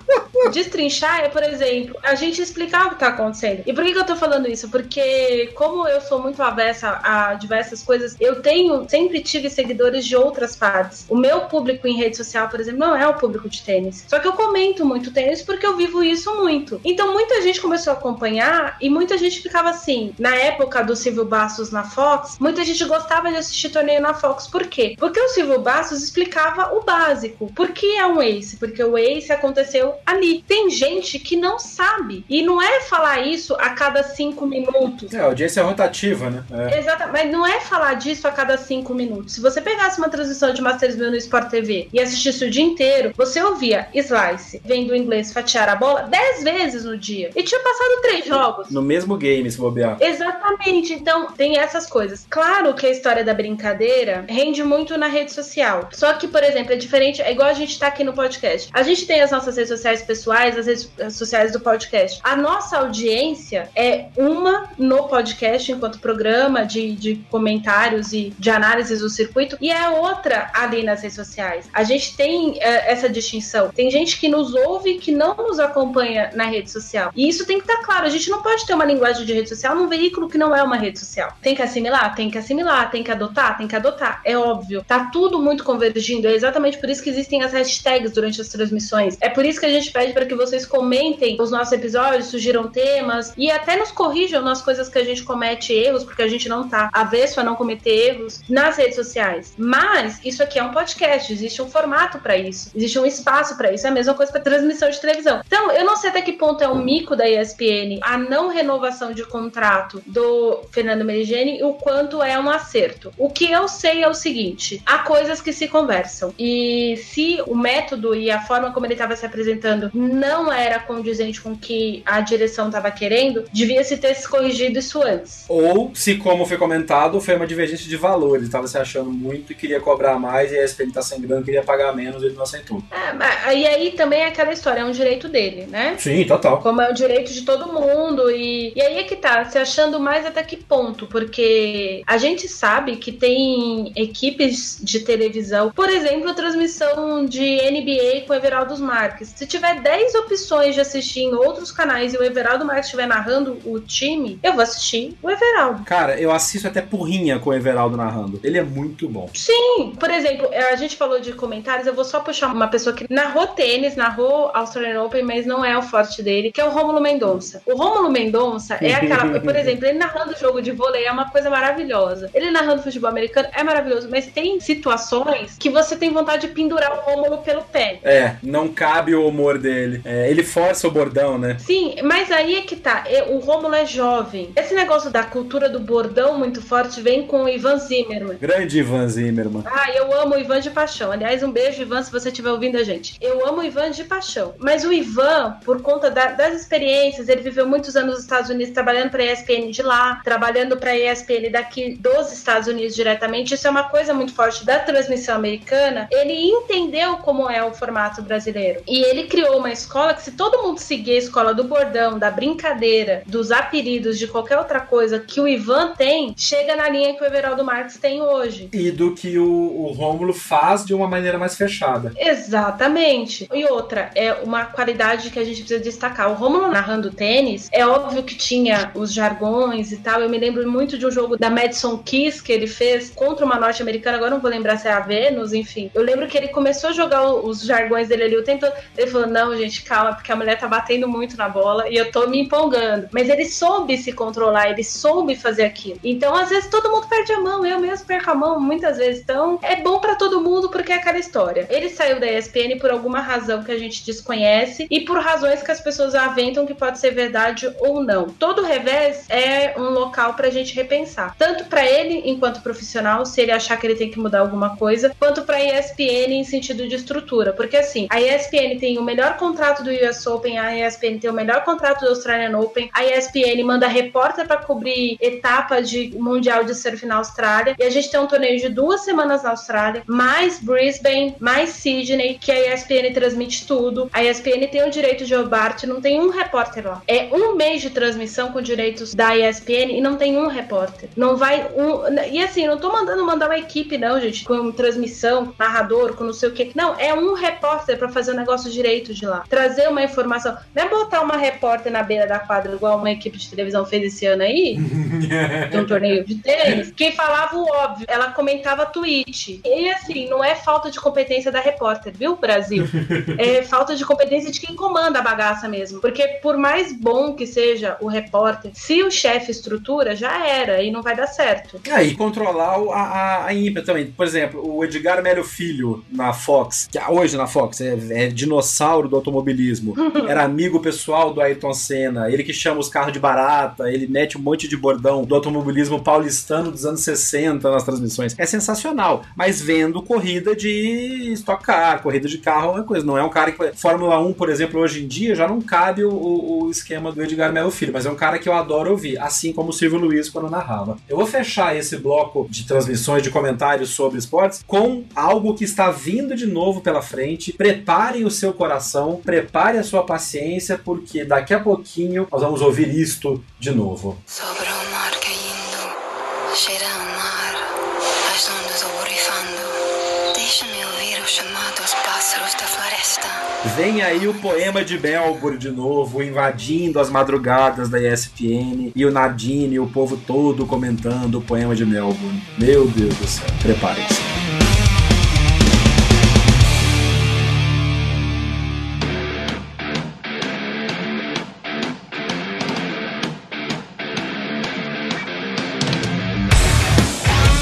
Destrinchar é, por exemplo, a gente explicar o que tá acontecendo. E por que, que eu tô falando isso? Porque, como eu sou muito avessa a diversas coisas, eu tenho, sempre tive seguidores de outras partes. O meu público em rede social, por exemplo, não é o público de tênis. Só que eu comento muito tênis porque eu vivo isso muito. Então, muita gente começou a acompanhar e muita gente ficava assim. Na época do Silvio Bastos na Fox, muita gente gostava de assistir torneio na Fox. Por quê? Porque o Silvio Bastos explicava o básico. Por que é um ace? Porque o ace aconteceu ali. Tem gente que não sabe. E não é falar isso a cada cinco minutos. É, a audiência é rotativa, né? É. Exato, mas não é falar disso a cada cinco minutos. Se você pegasse uma transmissão de Masters 1000 no Sport TV e assistisse o dia inteiro, você ouvia Slice, vem do inglês fatiar a bola, dez vezes no dia. E tinha passado três jogos. No mesmo game, se bobear. Exatamente, então tem essas coisas. Claro que a história da brincadeira rende muito na rede social. Só que, por exemplo, é diferente, é igual a gente tá aqui no podcast. A gente tem as nossas redes sociais pessoais, as redes sociais do podcast. A nossa audiência é uma no podcast, enquanto programa de, de comentários e de análises do circuito, e é outra ali nas redes sociais. A gente tem é, essa distinção. Tem gente que nos ouve que não nos acompanha na rede social. E isso tem que estar claro. A gente não pode ter uma linguagem de rede social num veículo que não é uma rede social. Tem que assimilar? Tem que assimilar. Tem que adotar? Tem que adotar. É óbvio. Tá tudo muito convergindo. É exatamente por isso que existem as hashtags durante as transmissões. É por isso que a gente pede para que vocês comentem os nossos episódios, sugiram temas e até nos corrijam nas coisas que a gente comete erros, porque a gente não tá avesso a não cometer erros nas redes sociais. Mas isso aqui é um podcast, existe um formato para isso, existe um espaço para isso. É a mesma coisa para transmissão de televisão. Então, eu não sei até que ponto é um mico da ESPN a não renovação de contrato do Fernando Merigeni e o quanto é um acerto. O que eu sei é o seguinte: há coisas que se conversam. E se o método e a forma como ele estava se apresentando não era condizente com o que a direção estava querendo, devia se ter se corrigido isso antes. Ou, se como foi comentado, foi uma divergência de valores. Estava se achando muito e queria cobrar mais, e a ESPN tá sem grana, queria pagar menos, ele não aceitou. É, e aí também é aquela história, é um direito dele, né? Sim, total. Como é o direito de todo mundo. E, e aí é que tá, se achando mais até que ponto, porque a gente sabe que tem equipes de televisão, por exemplo, a transmissão de NBA com Everaldo Marques. Se tiver 10 opções de assistir em outros canais e o Everaldo Marques estiver narrando o time, eu vou assistir o Everaldo. Cara, eu assisto até porrinha com o Everaldo narrando. Ele é muito bom. Sim, por exemplo, a gente falou de comentários, eu vou só puxar uma pessoa que narrou tênis, narrou Australian Open, mas não é o forte dele, que é o Rômulo Mendonça. O Rômulo Mendonça é aquela, [LAUGHS] por exemplo, ele narrando jogo de vôlei é uma coisa maravilhosa. Ele narrando futebol americano é maravilhoso, mas tem situações que você tem vontade de pendurar o Rômulo pelo pé. É, não cabe o humor dele. É, ele força o bordão, né? Sim, mas aí é que tá. O Rômulo é jovem. Esse negócio da cultura do bordão muito forte vem com o Ivan Zimmerman. Grande Ivan Zimmerman. Ah, eu amo o Ivan de paixão. Aliás, um beijo, Ivan, se você estiver ouvindo a gente. Eu amo o Ivan de paixão. Mas o Ivan, por conta da, das experiências, ele viveu muitos anos nos Estados Unidos trabalhando para a ESPN de lá, trabalhando para a ESPN daqui dos Estados Unidos diretamente. Isso é uma coisa muito forte da transmissão americana. Ele entendeu como é o formato brasileiro. E ele criou uma escola que, se todo mundo seguir a escola do bordão, da brincadeira, dos apelidos, de qualquer outra coisa que o Ivan tem, chega na linha que o Everaldo Marques tem hoje. E do que o, o Rômulo faz de uma maneira mais fechada. Exatamente. E outra, é uma qualidade que a gente precisa destacar. O Rômulo narrando tênis, é óbvio que tinha os jargões e tal. Eu me lembro muito de um jogo da Madison Keys que ele fez contra uma norte-americana, agora não vou lembrar se é a Venus, enfim. Eu lembro que ele começou a jogar os jargões dele ali o tempo todo. Ele falou: não, gente, calma, porque a mulher tá batendo muito na bola e eu tô me empolgando. Mas ele soube se controlar, ele soube fazer aquilo. Então, às vezes, todo mundo perde a mão, eu mesmo perco a mão muitas vezes. Então, é bom para todo mundo porque é aquela história. Ele saiu da ESPN por alguma razão que a gente desconhece e por razões que as pessoas aventam que pode ser verdade ou não. Todo revés é um local pra gente repensar. Tanto para ele, enquanto profissional, se ele achar que ele tem que mudar alguma coisa, quanto pra ESPN em sentido de estrutura. Porque assim, a ESPN tem o melhor contrato do US Open, a ESPN tem o melhor contrato do Australian Open, a ESPN manda repórter para cobrir etapa de Mundial de Surf na Austrália, e a gente tem um torneio de duas semanas na Austrália, mais Brisbane, mais Sydney, que a ESPN transmite tudo. A ESPN tem o direito de Hobart, não tem um repórter lá. É um mês de transmissão com direitos da ESPN e não tem um repórter. Não vai um. E assim, não tô mandando mandar uma equipe, não, gente, com transmissão, narrador, com não sei o quê. Não, é um repórter para fazer o negócio direito de lá. Trazer uma informação. Não é botar uma repórter na beira da quadra, igual uma equipe de televisão fez esse ano aí, [LAUGHS] de um torneio de tênis, que falava o óbvio. Ela comentava tweet. E assim, não é falta de competência da repórter, viu, Brasil? [LAUGHS] É falta de competência de quem comanda a bagaça mesmo. Porque por mais bom que seja o repórter, se o chefe estrutura, já era e não vai dar certo. É, e controlar a, a, a ímpia também. Por exemplo, o Edgar Mélio Filho na Fox, que hoje na Fox é, é dinossauro do automobilismo, [LAUGHS] era amigo pessoal do Ayrton Senna, ele que chama os carros de barata, ele mete um monte de bordão do automobilismo paulistano dos anos 60 nas transmissões. É sensacional, mas vendo corrida de Stock Car, corrida de carro é uma coisa. Não é um cara que. Fórmula 1, por exemplo, hoje em dia já não cabe o, o esquema do Edgar Melo Filho, mas é um cara que eu adoro ouvir, assim como o Silvio Luiz quando narrava. Eu vou fechar esse bloco de transmissões, de comentários sobre esportes com algo que está vindo de novo pela frente. Preparem o seu coração, prepare a sua paciência, porque daqui a pouquinho nós vamos ouvir isto de novo. Sobre o mar caindo, cheira o mar, as ondas borrifando. Deixa-me ouvir o chamado dos pássaros da floresta. Vem aí o poema de Melbourne de novo, invadindo as madrugadas da ESPN e o Nadine e o povo todo comentando o poema de Melbourne. Meu Deus do céu, preparem-se.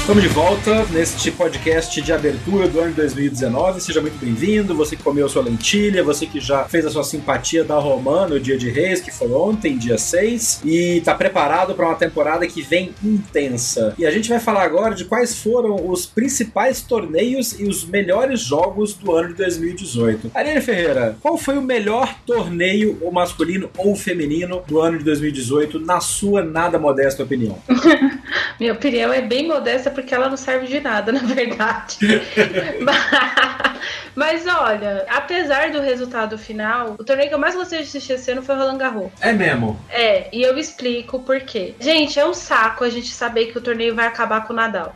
Estamos de volta neste podcast de abertura do ano de 2019. Seja muito bem-vindo. Você que comeu sua lentilha, você que já fez a sua simpatia da Romã no dia de Reis, que foi ontem, dia 6, e está preparado para uma temporada que vem intensa. E a gente vai falar agora de quais foram os principais torneios e os melhores jogos do ano de 2018. Ariane Ferreira, qual foi o melhor torneio, ou masculino ou feminino, do ano de 2018, na sua nada modesta opinião? [LAUGHS] [LAUGHS] Minha opinião é bem modesta porque ela não serve de nada, [LAUGHS] na verdade. [LAUGHS] Mas olha, apesar do resultado final, o torneio que eu mais gostei de assistir esse ano foi Roland Garros. É mesmo? É, e eu explico por quê. Gente, é um saco a gente saber que o torneio vai acabar com o Nadal.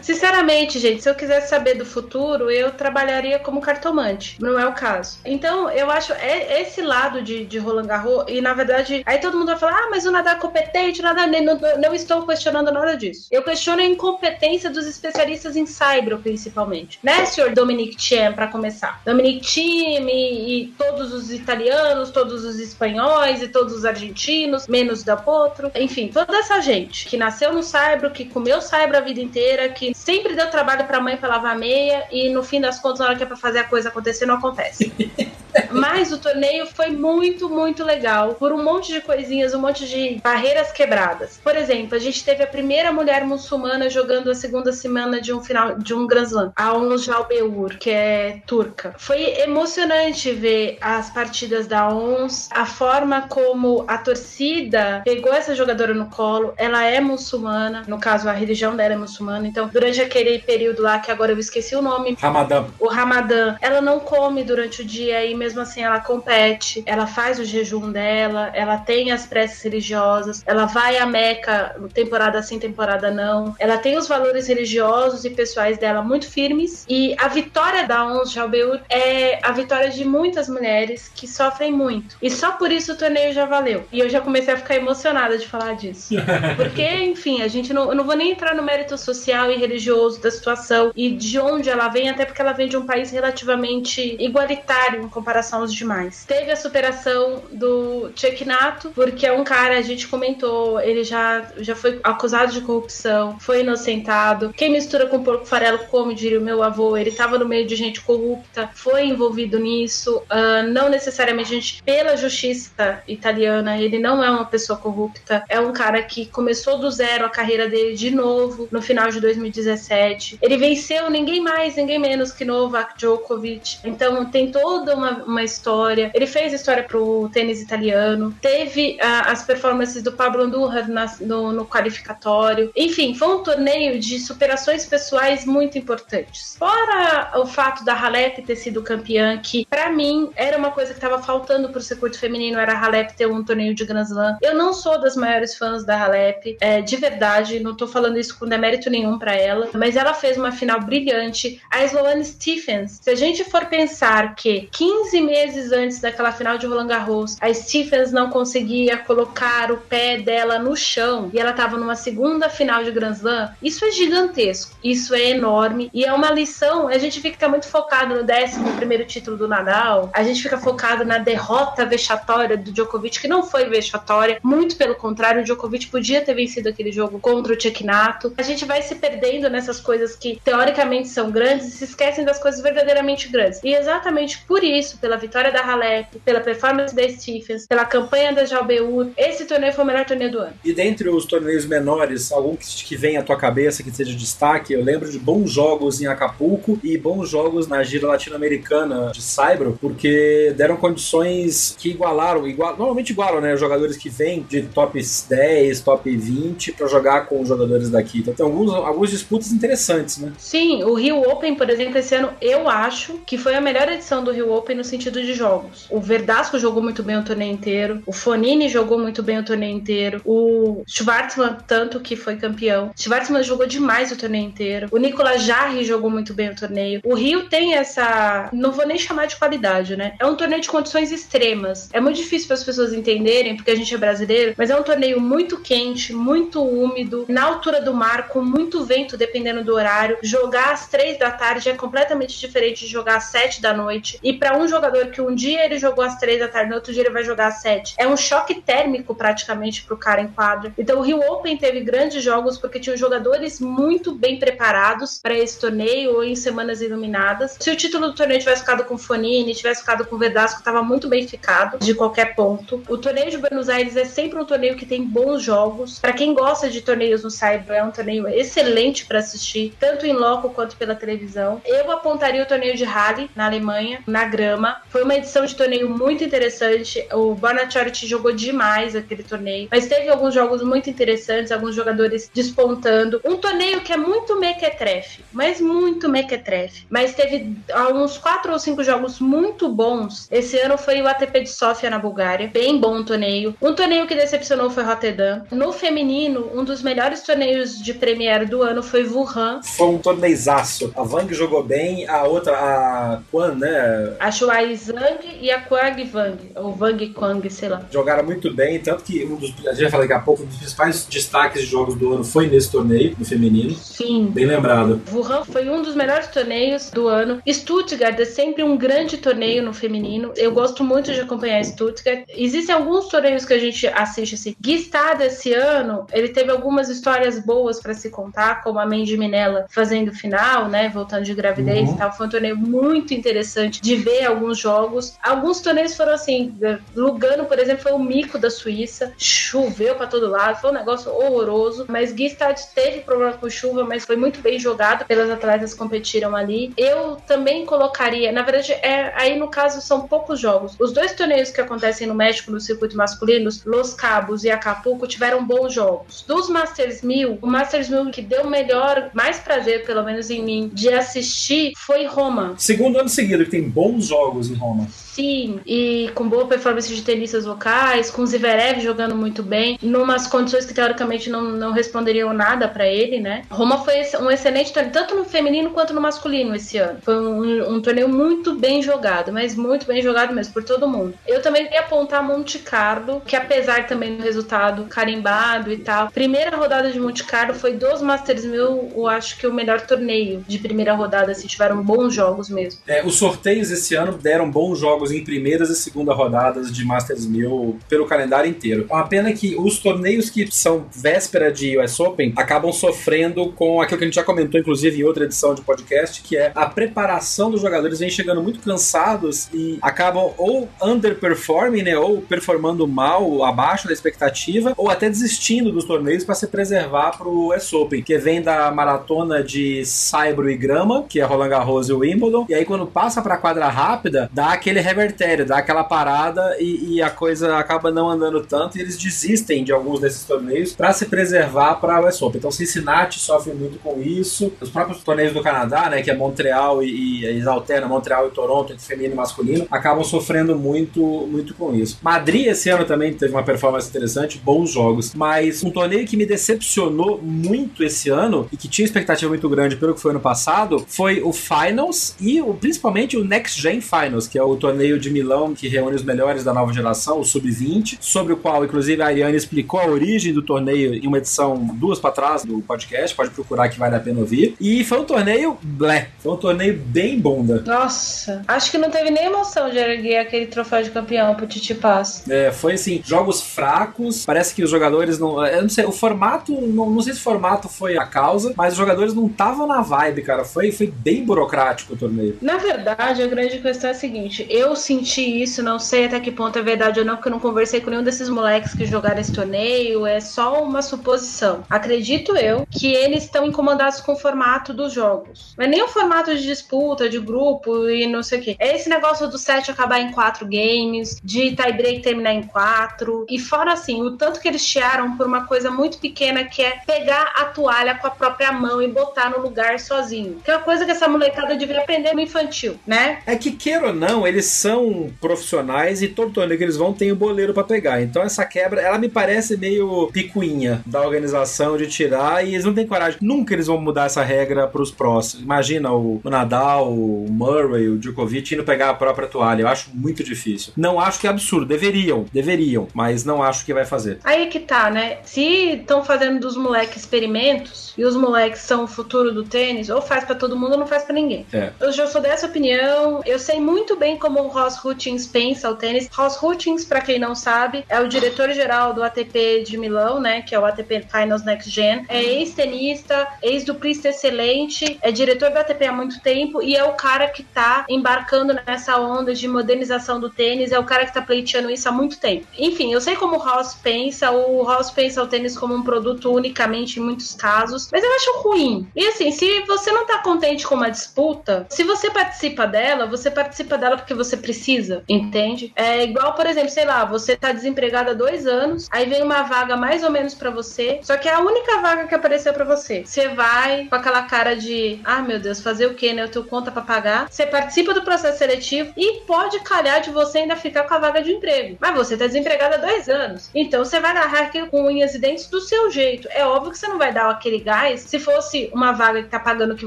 Sinceramente, gente, se eu quisesse saber do futuro, eu trabalharia como cartomante. Não é o caso. Então, eu acho é esse lado de, de Roland Garros, e na verdade, aí todo mundo vai falar: ah, mas o Nadal é competente, o Nadal. Não, não estou questionando disso. Eu questiono a incompetência dos especialistas em Saibro, principalmente. Né, senhor Dominic Thiem, pra começar? Dominic Thiem e, e todos os italianos, todos os espanhóis e todos os argentinos, menos da Potro. Enfim, toda essa gente que nasceu no Saibro, que comeu Saibro a vida inteira, que sempre deu trabalho pra mãe pra lavar meia e no fim das contas, na hora que é pra fazer a coisa acontecer, não acontece. [LAUGHS] Mas o torneio foi muito, muito legal. Por um monte de coisinhas, um monte de barreiras quebradas. Por exemplo, a gente teve a primeira mulher muçulmana jogando a segunda semana de um final de um Grand Slam, a Ons Jalbeur, que é turca. Foi emocionante ver as partidas da Ons, a forma como a torcida pegou essa jogadora no colo. Ela é muçulmana, no caso a religião dela é muçulmana. Então, durante aquele período lá que agora eu esqueci o nome, Ramadã. o Ramadã, ela não come durante o dia e mesmo assim ela compete, ela faz o jejum dela, ela tem as preces religiosas, ela vai a Meca temporada sim, temporada não. Ela tem os valores religiosos e pessoais dela muito firmes e a vitória da Ons Jalbeur é a vitória de muitas mulheres que sofrem muito. E só por isso o torneio já valeu. E eu já comecei a ficar emocionada de falar disso. [LAUGHS] Porque, enfim, a gente não, eu não vou nem entrar no mérito social e religioso da situação e de onde ela vem, até porque ela vem de um país relativamente igualitário em comparação aos demais. Teve a superação do Nato, porque é um cara, a gente comentou, ele já, já foi acusado de corrupção, foi inocentado. Quem mistura com porco farelo, como diria o meu avô, ele estava no meio de gente corrupta, foi envolvido nisso. Uh, não necessariamente gente, pela justiça italiana, ele não é uma pessoa corrupta, é um cara que começou do zero a carreira dele de novo no final de 2017. Ele venceu ninguém mais, ninguém menos que Novak Djokovic. Então tem toda uma, uma história. Ele fez história pro tênis italiano. Teve uh, as performances do Pablo Andújar no, no qualificatório. Enfim, foi um torneio de superações pessoais muito importantes. Fora o fato da Halep ter sido campeã, que para mim era uma coisa que estava faltando pro circuito feminino, era a Halep ter um torneio de Grand Slam. Eu não sou das maiores fãs da Halep, é, de verdade, não tô falando isso com demérito nenhum para ela, mas ela fez uma final brilhante. A Sloane Stephens, se a gente for pensar que 15 meses antes daquela final de Roland Garros, a Stephens não conseguia colocar o pé dela no chão e ela estava numa segunda final de Grand Slam, isso é gigantesco, isso é enorme e é uma lição. A gente fica muito focado no 11 primeiro título do Nadal, a gente fica focado na derrota vexatória do Djokovic, que não foi vexatória, muito pelo contrário, o Djokovic podia ter vencido aquele jogo contra o Cecchinato. A gente vai se perdendo nessas coisas que teoricamente são grandes e se esquecem das coisas verdadeiramente grandes. E exatamente por isso, pela vitória da Halep, pela performance da Stephens, pela campanha da Jalbeur, esse torneio foi o melhor torneio do ano. E dentre os torneios menores, algum que, que vem à tua cabeça que seja destaque? Eu lembro de bons jogos em Acapulco e bons jogos na gira latino-americana de Saibro, porque deram condições que igualaram, igual, normalmente igualam, né? Os jogadores que vêm de top 10, top 20 para jogar com os jogadores daqui. Então tem alguns, algumas disputas interessantes, né? Sim, o Rio Open, por exemplo, esse ano eu acho que foi a melhor edição do Rio Open no sentido de jogos. O Verdasco jogou muito bem o torneio inteiro, o Fonini jogou muito bem o torneio inteiro, o Schwartzman, tanto que foi campeão. Schwartzman jogou demais o torneio inteiro. O Nicolas Jarre jogou muito bem o torneio. O Rio tem essa. Não vou nem chamar de qualidade, né? É um torneio de condições extremas. É muito difícil para as pessoas entenderem, porque a gente é brasileiro, mas é um torneio muito quente, muito úmido, na altura do mar, com muito vento, dependendo do horário. Jogar às três da tarde é completamente diferente de jogar às sete da noite. E para um jogador que um dia ele jogou às três da tarde, no outro dia ele vai jogar às sete, é um choque térmico praticamente pro cara em quadra. Então o Rio Open teve grandes jogos porque tinham jogadores muito bem preparados para esse torneio ou em semanas iluminadas. Se o título do torneio tivesse ficado com Fonini, tivesse ficado com Verdasco, estava muito bem ficado de qualquer ponto. O torneio de Buenos Aires é sempre um torneio que tem bons jogos. Para quem gosta de torneios no Cyber, é um torneio excelente para assistir, tanto em loco quanto pela televisão. Eu apontaria o torneio de Halle na Alemanha, na grama. Foi uma edição de torneio muito interessante. O Bonachorti jogou demais aquele torneio, mas teve alguns jogos muito interessantes, alguns jogadores despontando. Um torneio que é muito mequetrefe, mas muito mequetrefe. Mas teve uns quatro ou cinco jogos muito bons. Esse ano foi o ATP de Sofia na Bulgária, bem bom torneio. Um torneio que decepcionou foi Rotterdam. No feminino, um dos melhores torneios de Premier do ano foi Wuhan. Foi um torneizaço. A Wang jogou bem, a outra, a Quan, né? A Shuai Zhang e a Kwang Wang, ou Wang Kwang, sei lá. Jogaram muito bem, tanto que um dos, a gente vai falar daqui a pouco, um dos principais destaques de jogos do ano foi nesse torneio, no feminino. Sim. Bem lembrado. Wuhan foi um dos melhores torneios do ano. Stuttgart é sempre um grande torneio no feminino. Eu gosto muito de acompanhar Stuttgart. Existem alguns torneios que a gente assiste assim. Guistada esse ano, ele teve algumas histórias boas para se contar, como a Mandy Minella fazendo final, né, voltando de gravidez uhum. e tal. Foi um torneio muito interessante de ver alguns jogos. Alguns torneios foram assim, Lugano, por exemplo, foi o mico da Suíça, choveu para todo lado, foi um negócio horroroso, mas Guistad teve problema com chuva, mas foi muito bem jogado pelas atletas que competiram ali. Eu também colocaria, na verdade, é, aí no caso são poucos jogos. Os dois torneios que acontecem no México no circuito masculino, Los Cabos e Acapulco, tiveram bons jogos. Dos Masters 1000, o Masters 1000 que deu melhor, mais prazer, pelo menos em mim, de assistir foi Roma. Segundo ano seguido que tem bons jogos em Roma. Sim, e com boa performance de tenistas locais, com Zverev jogando muito bem, numas condições que teoricamente não, não responderiam nada para ele, né? Roma foi um excelente torneio, tanto no feminino quanto no masculino esse ano. Foi um, um, torneio muito bem jogado, mas muito bem jogado mesmo, por todo mundo. Eu também queria apontar Monte Carlo, que apesar também do resultado carimbado e tal, primeira rodada de Monte Carlo foi dos Masters 1000, eu acho que o melhor torneio de primeira rodada, assim, tiveram bons jogos mesmo. É, os sorteios esse ano deram bons jogos jogos em primeiras e segunda rodadas de Masters 1000 pelo calendário inteiro. Uma pena que os torneios que são véspera de US Open acabam sofrendo com aquilo que a gente já comentou, inclusive, em outra edição de podcast, que é a preparação dos jogadores vem chegando muito cansados e acabam ou underperforming, né, ou performando mal, abaixo da expectativa, ou até desistindo dos torneios para se preservar para o US Open, que vem da maratona de saibro e grama, que é Roland Garros e Wimbledon, e aí quando passa para a quadra rápida, dá aquele revertério, dá aquela parada e, e, a coisa acaba não andando tanto e eles desistem de alguns desses torneios para se preservar para a US Open. Então Cincinnati sofre muito com isso. Os próprios torneios do Canadá, né, que é Montreal e, e eles alternam Montreal e Toronto entre feminino e masculino, acabam sofrendo muito, muito com isso. Madrid esse ano também teve uma performance interessante, bons jogos, mas um torneio que me decepcionou muito esse ano e que tinha expectativa muito grande pelo que foi ano passado foi o Finals e o, principalmente o Next Gen Finals, que é o torneio de Milão que reúne os melhores da nova geração, o Sub-20, sobre o qual, inclusive, a Ariane explicou a origem do torneio em uma edição duas para trás do podcast, pode procurar que vale a pena ouvir. E foi um torneio blé, foi um torneio bem bunda. Nossa, acho que não teve nem emoção de erguer aquele troféu de campeão pro Titi Pass. É, foi assim, jogos fracos, parece que os jogadores não. Eu não sei, o formato, não, não sei se o formato foi a causa, mas os jogadores não estavam na vibe, cara. Foi, foi bem burocrático o torneio. Na verdade, a grande questão é a seguinte: eu senti isso, não sei até que ponto é verdade ou não, porque eu não conversei com nenhum desses moleques que jogaram esse torneio, é só uma suposição. Acredito eu que eles estão incomodados com o formato dos jogos. Não é nem o formato de disputa, de grupo e não sei o que. É esse negócio do set acabar em quatro games, de tie-break terminar em quatro. E fora assim, o tanto que eles chiaram por uma coisa muito pequena que é pegar a toalha com a própria mão e botar no lugar sozinho. Que é uma coisa que essa molecada devia aprender no infantil, né? É que, queira ou não, eles são profissionais e todo torneio que eles vão tem o boleiro para pegar. Então essa quebra, ela me parece meio picuinha da organização de tirar e eles não têm coragem. Nunca eles vão mudar essa regra pros próximos. Imagina o, o Nadal, o Murray, o Djokovic indo pegar a própria toalha. Eu acho muito difícil. Não acho que é absurdo. Deveriam, deveriam, mas não acho que vai fazer. Aí que tá, né? Se estão fazendo dos moleques experimentos e os moleques são o futuro do tênis, ou faz para todo mundo ou não faz para ninguém. É. Eu já sou dessa opinião. Eu sei muito bem como Ross Hutchins pensa o tênis. Ross Hutchins, para quem não sabe, é o diretor-geral do ATP de Milão, né? Que é o ATP Finals Next Gen. É ex-tenista, ex-duplista excelente, é diretor do ATP há muito tempo e é o cara que tá embarcando nessa onda de modernização do tênis, é o cara que tá pleiteando isso há muito tempo. Enfim, eu sei como o Ross pensa, o Ross pensa o tênis como um produto unicamente em muitos casos, mas eu acho ruim. E assim, se você não tá contente com uma disputa, se você participa dela, você participa dela porque você precisa, entende? É igual, por exemplo, sei lá, você tá desempregado há dois anos, aí vem uma vaga mais ou menos para você, só que é a única vaga que apareceu para você. Você vai com aquela cara de, ah, meu Deus, fazer o quê, né? Eu tenho conta para pagar. Você participa do processo seletivo e pode calhar de você ainda ficar com a vaga de emprego. Mas você tá desempregado há dois anos. Então você vai agarrar aquilo com unhas e dentes do seu jeito. É óbvio que você não vai dar aquele gás se fosse uma vaga que tá pagando o que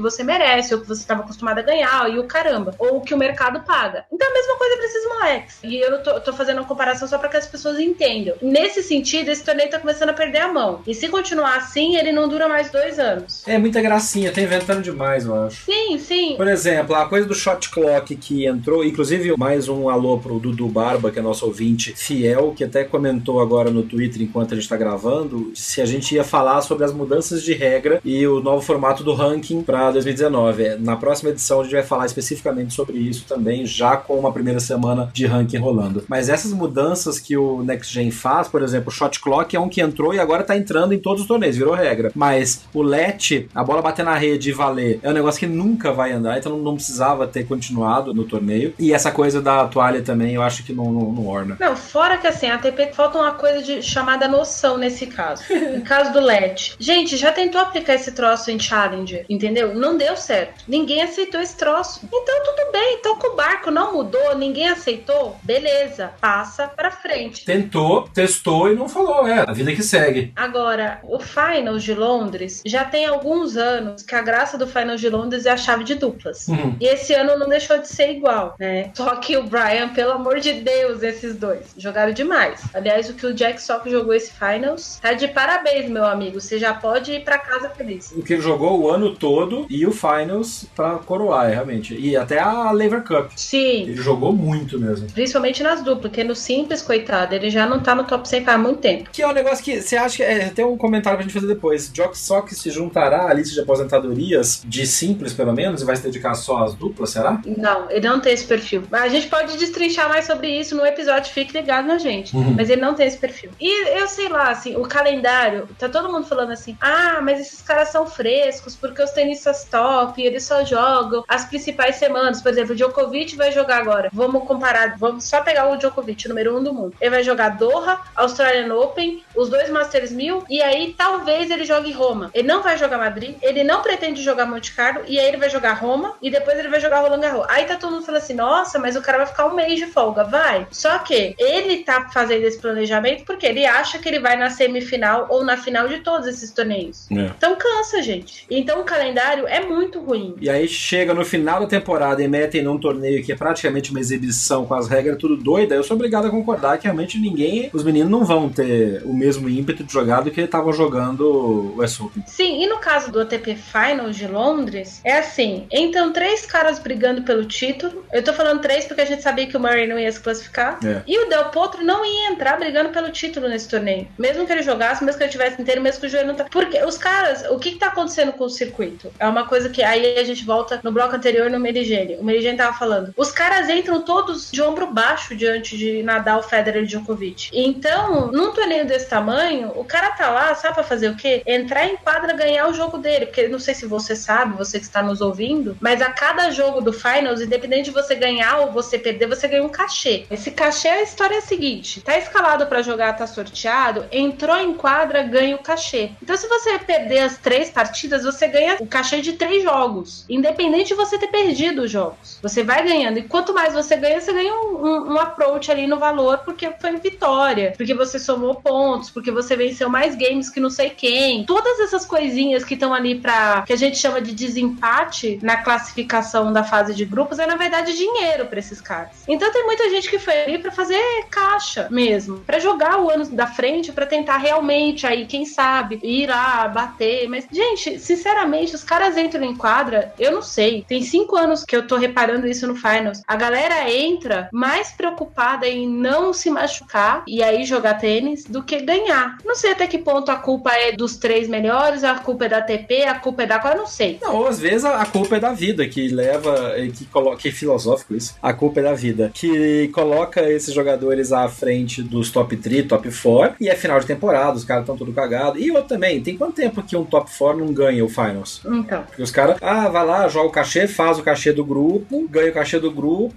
você merece, ou que você estava acostumado a ganhar, e o caramba, ou o que o mercado paga. Então mesma coisa para esses moleques. E eu tô, tô fazendo uma comparação só para que as pessoas entendam. Nesse sentido, esse torneio tá começando a perder a mão. E se continuar assim, ele não dura mais dois anos. É muita gracinha, tá inventando demais, eu acho. Sim, sim. Por exemplo, a coisa do shot clock que entrou, inclusive mais um alô pro Dudu Barba, que é nosso ouvinte fiel, que até comentou agora no Twitter enquanto a gente tá gravando, se a gente ia falar sobre as mudanças de regra e o novo formato do ranking para 2019. Na próxima edição a gente vai falar especificamente sobre isso também, já com uma primeira semana de ranking rolando. Mas essas mudanças que o Next Gen faz, por exemplo, o shot clock é um que entrou e agora tá entrando em todos os torneios, virou regra. Mas o let, a bola bater na rede e valer, é um negócio que nunca vai andar, então não precisava ter continuado no torneio. E essa coisa da toalha também, eu acho que não, não, não orna. Não, fora que assim, a ATP falta uma coisa de chamada noção nesse caso. no caso do let. Gente, já tentou aplicar esse troço em Challenger, entendeu? Não deu certo. Ninguém aceitou esse troço. Então tudo bem, toca o barco, não mudou, ninguém aceitou. Beleza, passa pra frente. Tentou, testou e não falou. É, a vida que segue. Agora, o Finals de Londres já tem alguns anos que a graça do Finals de Londres é a chave de duplas. Uhum. E esse ano não deixou de ser igual, né? Só que o Brian, pelo amor de Deus, esses dois jogaram demais. Aliás, o que o Jack Sock jogou esse Finals tá de parabéns, meu amigo. Você já pode ir pra casa feliz. O que ele jogou o ano todo e o Finals pra coroar, realmente. E até a Lever Cup. Sim. Ele jogou muito mesmo. Principalmente nas duplas, porque no simples, coitado, ele já não tá no top 100 faz muito tempo. Que é um negócio que você acha que. É, tem um comentário pra gente fazer depois. Jock Sock se juntará à lista de aposentadorias de simples, pelo menos, e vai se dedicar só às duplas, será? Não, ele não tem esse perfil. Mas a gente pode destrinchar mais sobre isso no episódio, fique ligado na gente. Uhum. Mas ele não tem esse perfil. E eu sei lá, assim, o calendário, tá todo mundo falando assim: ah, mas esses caras são frescos, porque os tenistas top, eles só jogam as principais semanas. Por exemplo, o Djokovic Djokovic vai jogar agora, vamos comparar, vamos só pegar o Djokovic, número um do mundo. Ele vai jogar Doha, Australian Open, os dois Masters 1000 e aí talvez ele jogue Roma. Ele não vai jogar Madrid, ele não pretende jogar Monte Carlo e aí ele vai jogar Roma e depois ele vai jogar Roland Garros. Aí tá todo mundo falando assim: "Nossa, mas o cara vai ficar um mês de folga". Vai. Só que ele tá fazendo esse planejamento porque ele acha que ele vai na semifinal ou na final de todos esses torneios. É. Então cansa, gente. Então o calendário é muito ruim. E aí chega no final da temporada e metem num torneio que é praticamente uma exibição com as regras tudo doida, eu sou obrigado a concordar que realmente ninguém, os meninos não vão ter o mesmo ímpeto de jogar do que estavam jogando o West Open. Sim, e no caso do ATP Finals de Londres, é assim: então três caras brigando pelo título. Eu tô falando três porque a gente sabia que o Murray não ia se classificar. É. E o Del Potro não ia entrar brigando pelo título nesse torneio. Mesmo que ele jogasse, mesmo que ele tivesse inteiro, mesmo que o joelho não tá. Porque os caras, o que, que tá acontecendo com o circuito? É uma coisa que aí a gente volta no bloco anterior no Merigene. O Merigene tava falando. Os caras entram todos de ombro baixo diante de Nadal, Federer e Djokovic. Então, num torneio desse tamanho, o cara tá lá, sabe pra fazer o quê? Entrar em quadra, ganhar o jogo dele. Porque não sei se você sabe, você que está nos ouvindo, mas a cada jogo do Finals, independente de você ganhar ou você perder, você ganha um cachê. Esse cachê, a história é a seguinte: tá escalado pra jogar, tá sorteado, entrou em quadra, ganha o cachê. Então, se você perder as três partidas, você ganha o cachê de três jogos, independente de você ter perdido os jogos. Você vai ganhando. E quanto mais você ganha, você ganha um, um, um approach ali no valor, porque foi vitória, porque você somou pontos, porque você venceu mais games que não sei quem. Todas essas coisinhas que estão ali pra. que a gente chama de desempate na classificação da fase de grupos, é na verdade dinheiro pra esses caras. Então tem muita gente que foi ali pra fazer caixa mesmo, pra jogar o ano da frente, pra tentar realmente aí, quem sabe, ir lá, bater. Mas, gente, sinceramente, os caras entram em quadra, eu não sei. Tem cinco anos que eu tô reparando isso no Finals. A galera entra mais preocupada em não se machucar e aí jogar tênis do que ganhar. Não sei até que ponto a culpa é dos três melhores, a culpa é da TP, a culpa é da qual, não sei. Não, ou às vezes a, culpa é da vida que leva, que coloca, que é filosófico isso. A culpa é da vida que coloca esses jogadores à frente dos top 3, top 4 e é final de temporada, os caras estão tudo cagados. E outro também, tem quanto tempo que um top 4 não ganha o finals? Então. Porque os caras, ah, vai lá, joga o cachê, faz o cachê do grupo, ganha o cachê do grupo,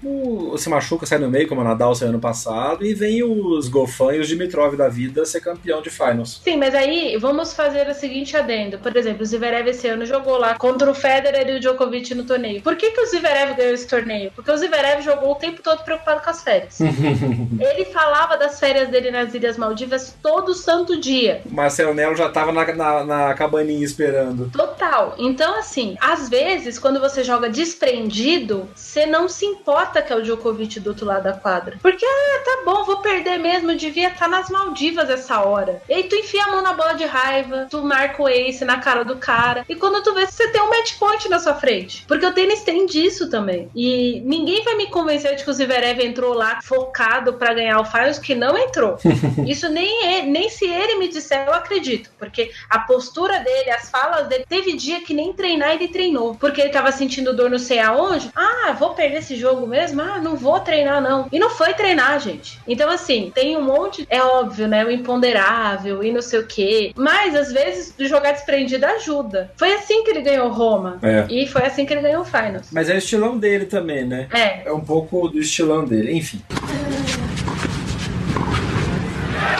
se machuca, sai no meio, como o Nadal saiu ano passado, e vem os Gofan e os Dimitrov da vida ser campeão de finals. Sim, mas aí vamos fazer o seguinte adendo. Por exemplo, o Zverev esse ano jogou lá contra o Federer e o Djokovic no torneio. Por que, que o Zverev ganhou esse torneio? Porque o Zverev jogou o tempo todo preocupado com as férias. [LAUGHS] Ele falava das férias dele nas Ilhas Maldivas todo santo dia. O Marcelo Melo já tava na, na, na cabaninha esperando. Total. Então, assim, às vezes, quando você joga desprendido, você não se importa que é o Djokovic do outro lado da quadra. Porque, ah, tá bom, vou perder mesmo, devia estar nas Maldivas essa hora. E aí tu enfia a mão na bola de raiva, tu marca o ace na cara do cara, e quando tu vê, você tem um match point na sua frente. Porque o tênis tem disso também. E ninguém vai me convencer de que o Zverev entrou lá focado para ganhar o Finals, que não entrou. [LAUGHS] Isso nem, ele, nem se ele me disser, eu acredito. Porque a postura dele, as falas dele, teve dia que nem treinar ele treinou. Porque ele tava sentindo dor não sei aonde. Ah, vou perder esse jogo mesmo? Ah, não vou treinar não. E não foi treinar, gente. Então, assim, tem um monte, é óbvio, né? O imponderável e não sei o quê. Mas, às vezes, jogar desprendido ajuda. Foi assim que ele ganhou Roma. É. E foi assim que ele ganhou o Finals. Mas é o estilão dele também, né? É. É um pouco do estilão dele. Enfim.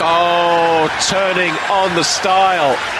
Oh, turning on the style.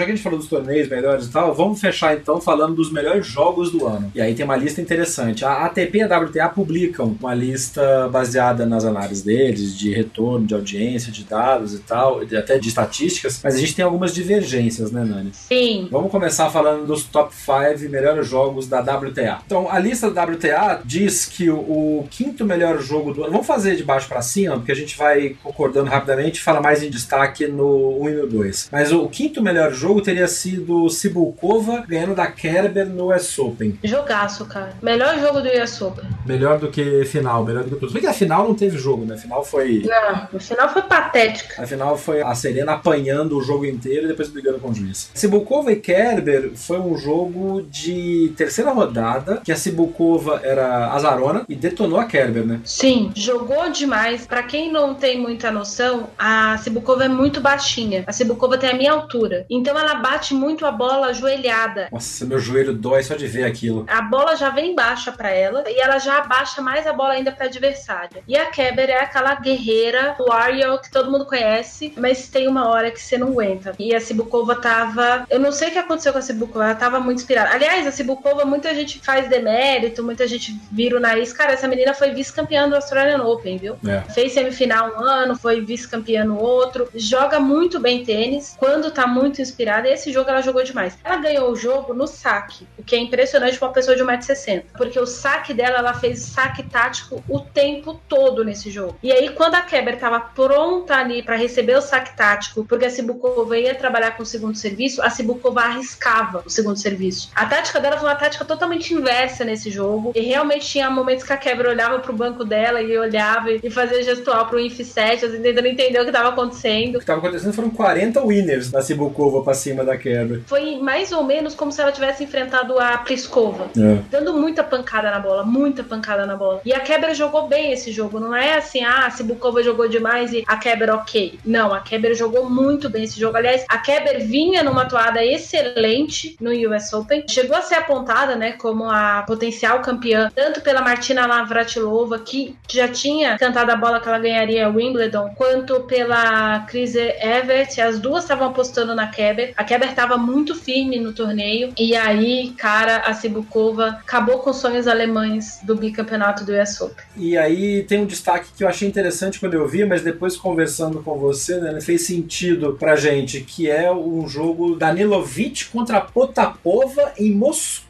Já que a gente falou dos torneios melhores e tal, vamos fechar então falando dos melhores jogos do ano. E aí tem uma lista interessante. A ATP e a WTA publicam uma lista baseada nas análises deles, de retorno, de audiência, de dados e tal, e até de estatísticas, mas a gente tem algumas divergências, né, Nani? Sim. Vamos começar falando dos top 5 melhores jogos da WTA. Então, a lista da WTA diz que o, quinto melhor jogo do ano. Vamos fazer de baixo para cima, porque a gente vai concordando rapidamente e fala mais em destaque no 1 e no 2. Mas o quinto melhor jogo teria sido Cibulkova ganhando da Kerber no US Open. Jogaço, cara. Melhor jogo do US Open. Melhor do que final, melhor do que tudo. Se bem que a final não teve jogo, né? A final foi. Não, no final foi patética. A final foi a Serena apanhando o jogo inteiro e depois brigando com o juiz. Cibulkova e Kerber foi um jogo de terceira rodada, que a Cibulkova era azarona e detonou a Kerber, né? Sim, jogou demais. Pra quem não tem muita noção, a Cibulkova é muito baixinha. A Cibulkova tem a minha altura. Então Então ela bate muito a bola ajoelhada. Nossa, meu joelho dói só de ver aquilo. A bola já vem baixa para ela e ela já abaixa mais a bola ainda para adversária. E a Keber é aquela guerreira, warrior que todo mundo conhece, mas tem uma hora que você não aguenta. E a Cibukova tava, eu não sei o que aconteceu com a Cibukova, ela tava muito inspirada. Aliás, a Cibukova muita gente faz demérito, muita gente vira o nariz. Cara, essa menina foi vice-campeã do Australian Open, viu? É. Fez semifinal um ano, foi vice-campeã no outro. Joga muito bem tênis quando tá muito inspirada. E esse jogo ela jogou demais. Ela ganhou o jogo no saque, o que é impressionante pra uma pessoa de 1,60m. Porque o saque dela, ela fez saque tático o tempo todo nesse jogo. E aí, quando a Keber tava pronta ali para receber o saque tático, porque a Cibukova ia trabalhar com o segundo serviço, a Cibukova arriscava o segundo serviço. A tática dela foi uma tática totalmente inversa nesse jogo. E realmente tinha momentos que a Keber olhava pro banco dela e olhava e fazia gestual pro Inf 7, assim, tentando entender o que tava acontecendo. O que tava acontecendo foram 40 winners da Cibukova pra cima da Kerber. Foi mais ou menos como se ela tivesse enfrentado a Pliskova. É. Dando muita pancada na bola, muita pancada na bola. E a Keber jogou bem esse jogo. Não é assim, ah, a Cibukova jogou demais e a Keber ok. Não, a Keber jogou muito bem esse jogo. Aliás, a Keber vinha numa toada excelente no US Open. Chegou a ser apontada, né, como a potencial campeã, tanto pela Martina Navratilova, que já tinha cantado a bola que ela ganharia Wimbledon, quanto pela Chris Evert. As duas estavam apostando na A Keber estava muito firme no torneio. E aí, cara, a Cibukova acabou com os sonhos alemães do bicampeonato do US Open. E aí tem um destaque que eu achei interessante quando eu vi, mas depois conversando com você, né, fez sentido pra gente, que é um jogo Danilovic contra Potapova em Moscou.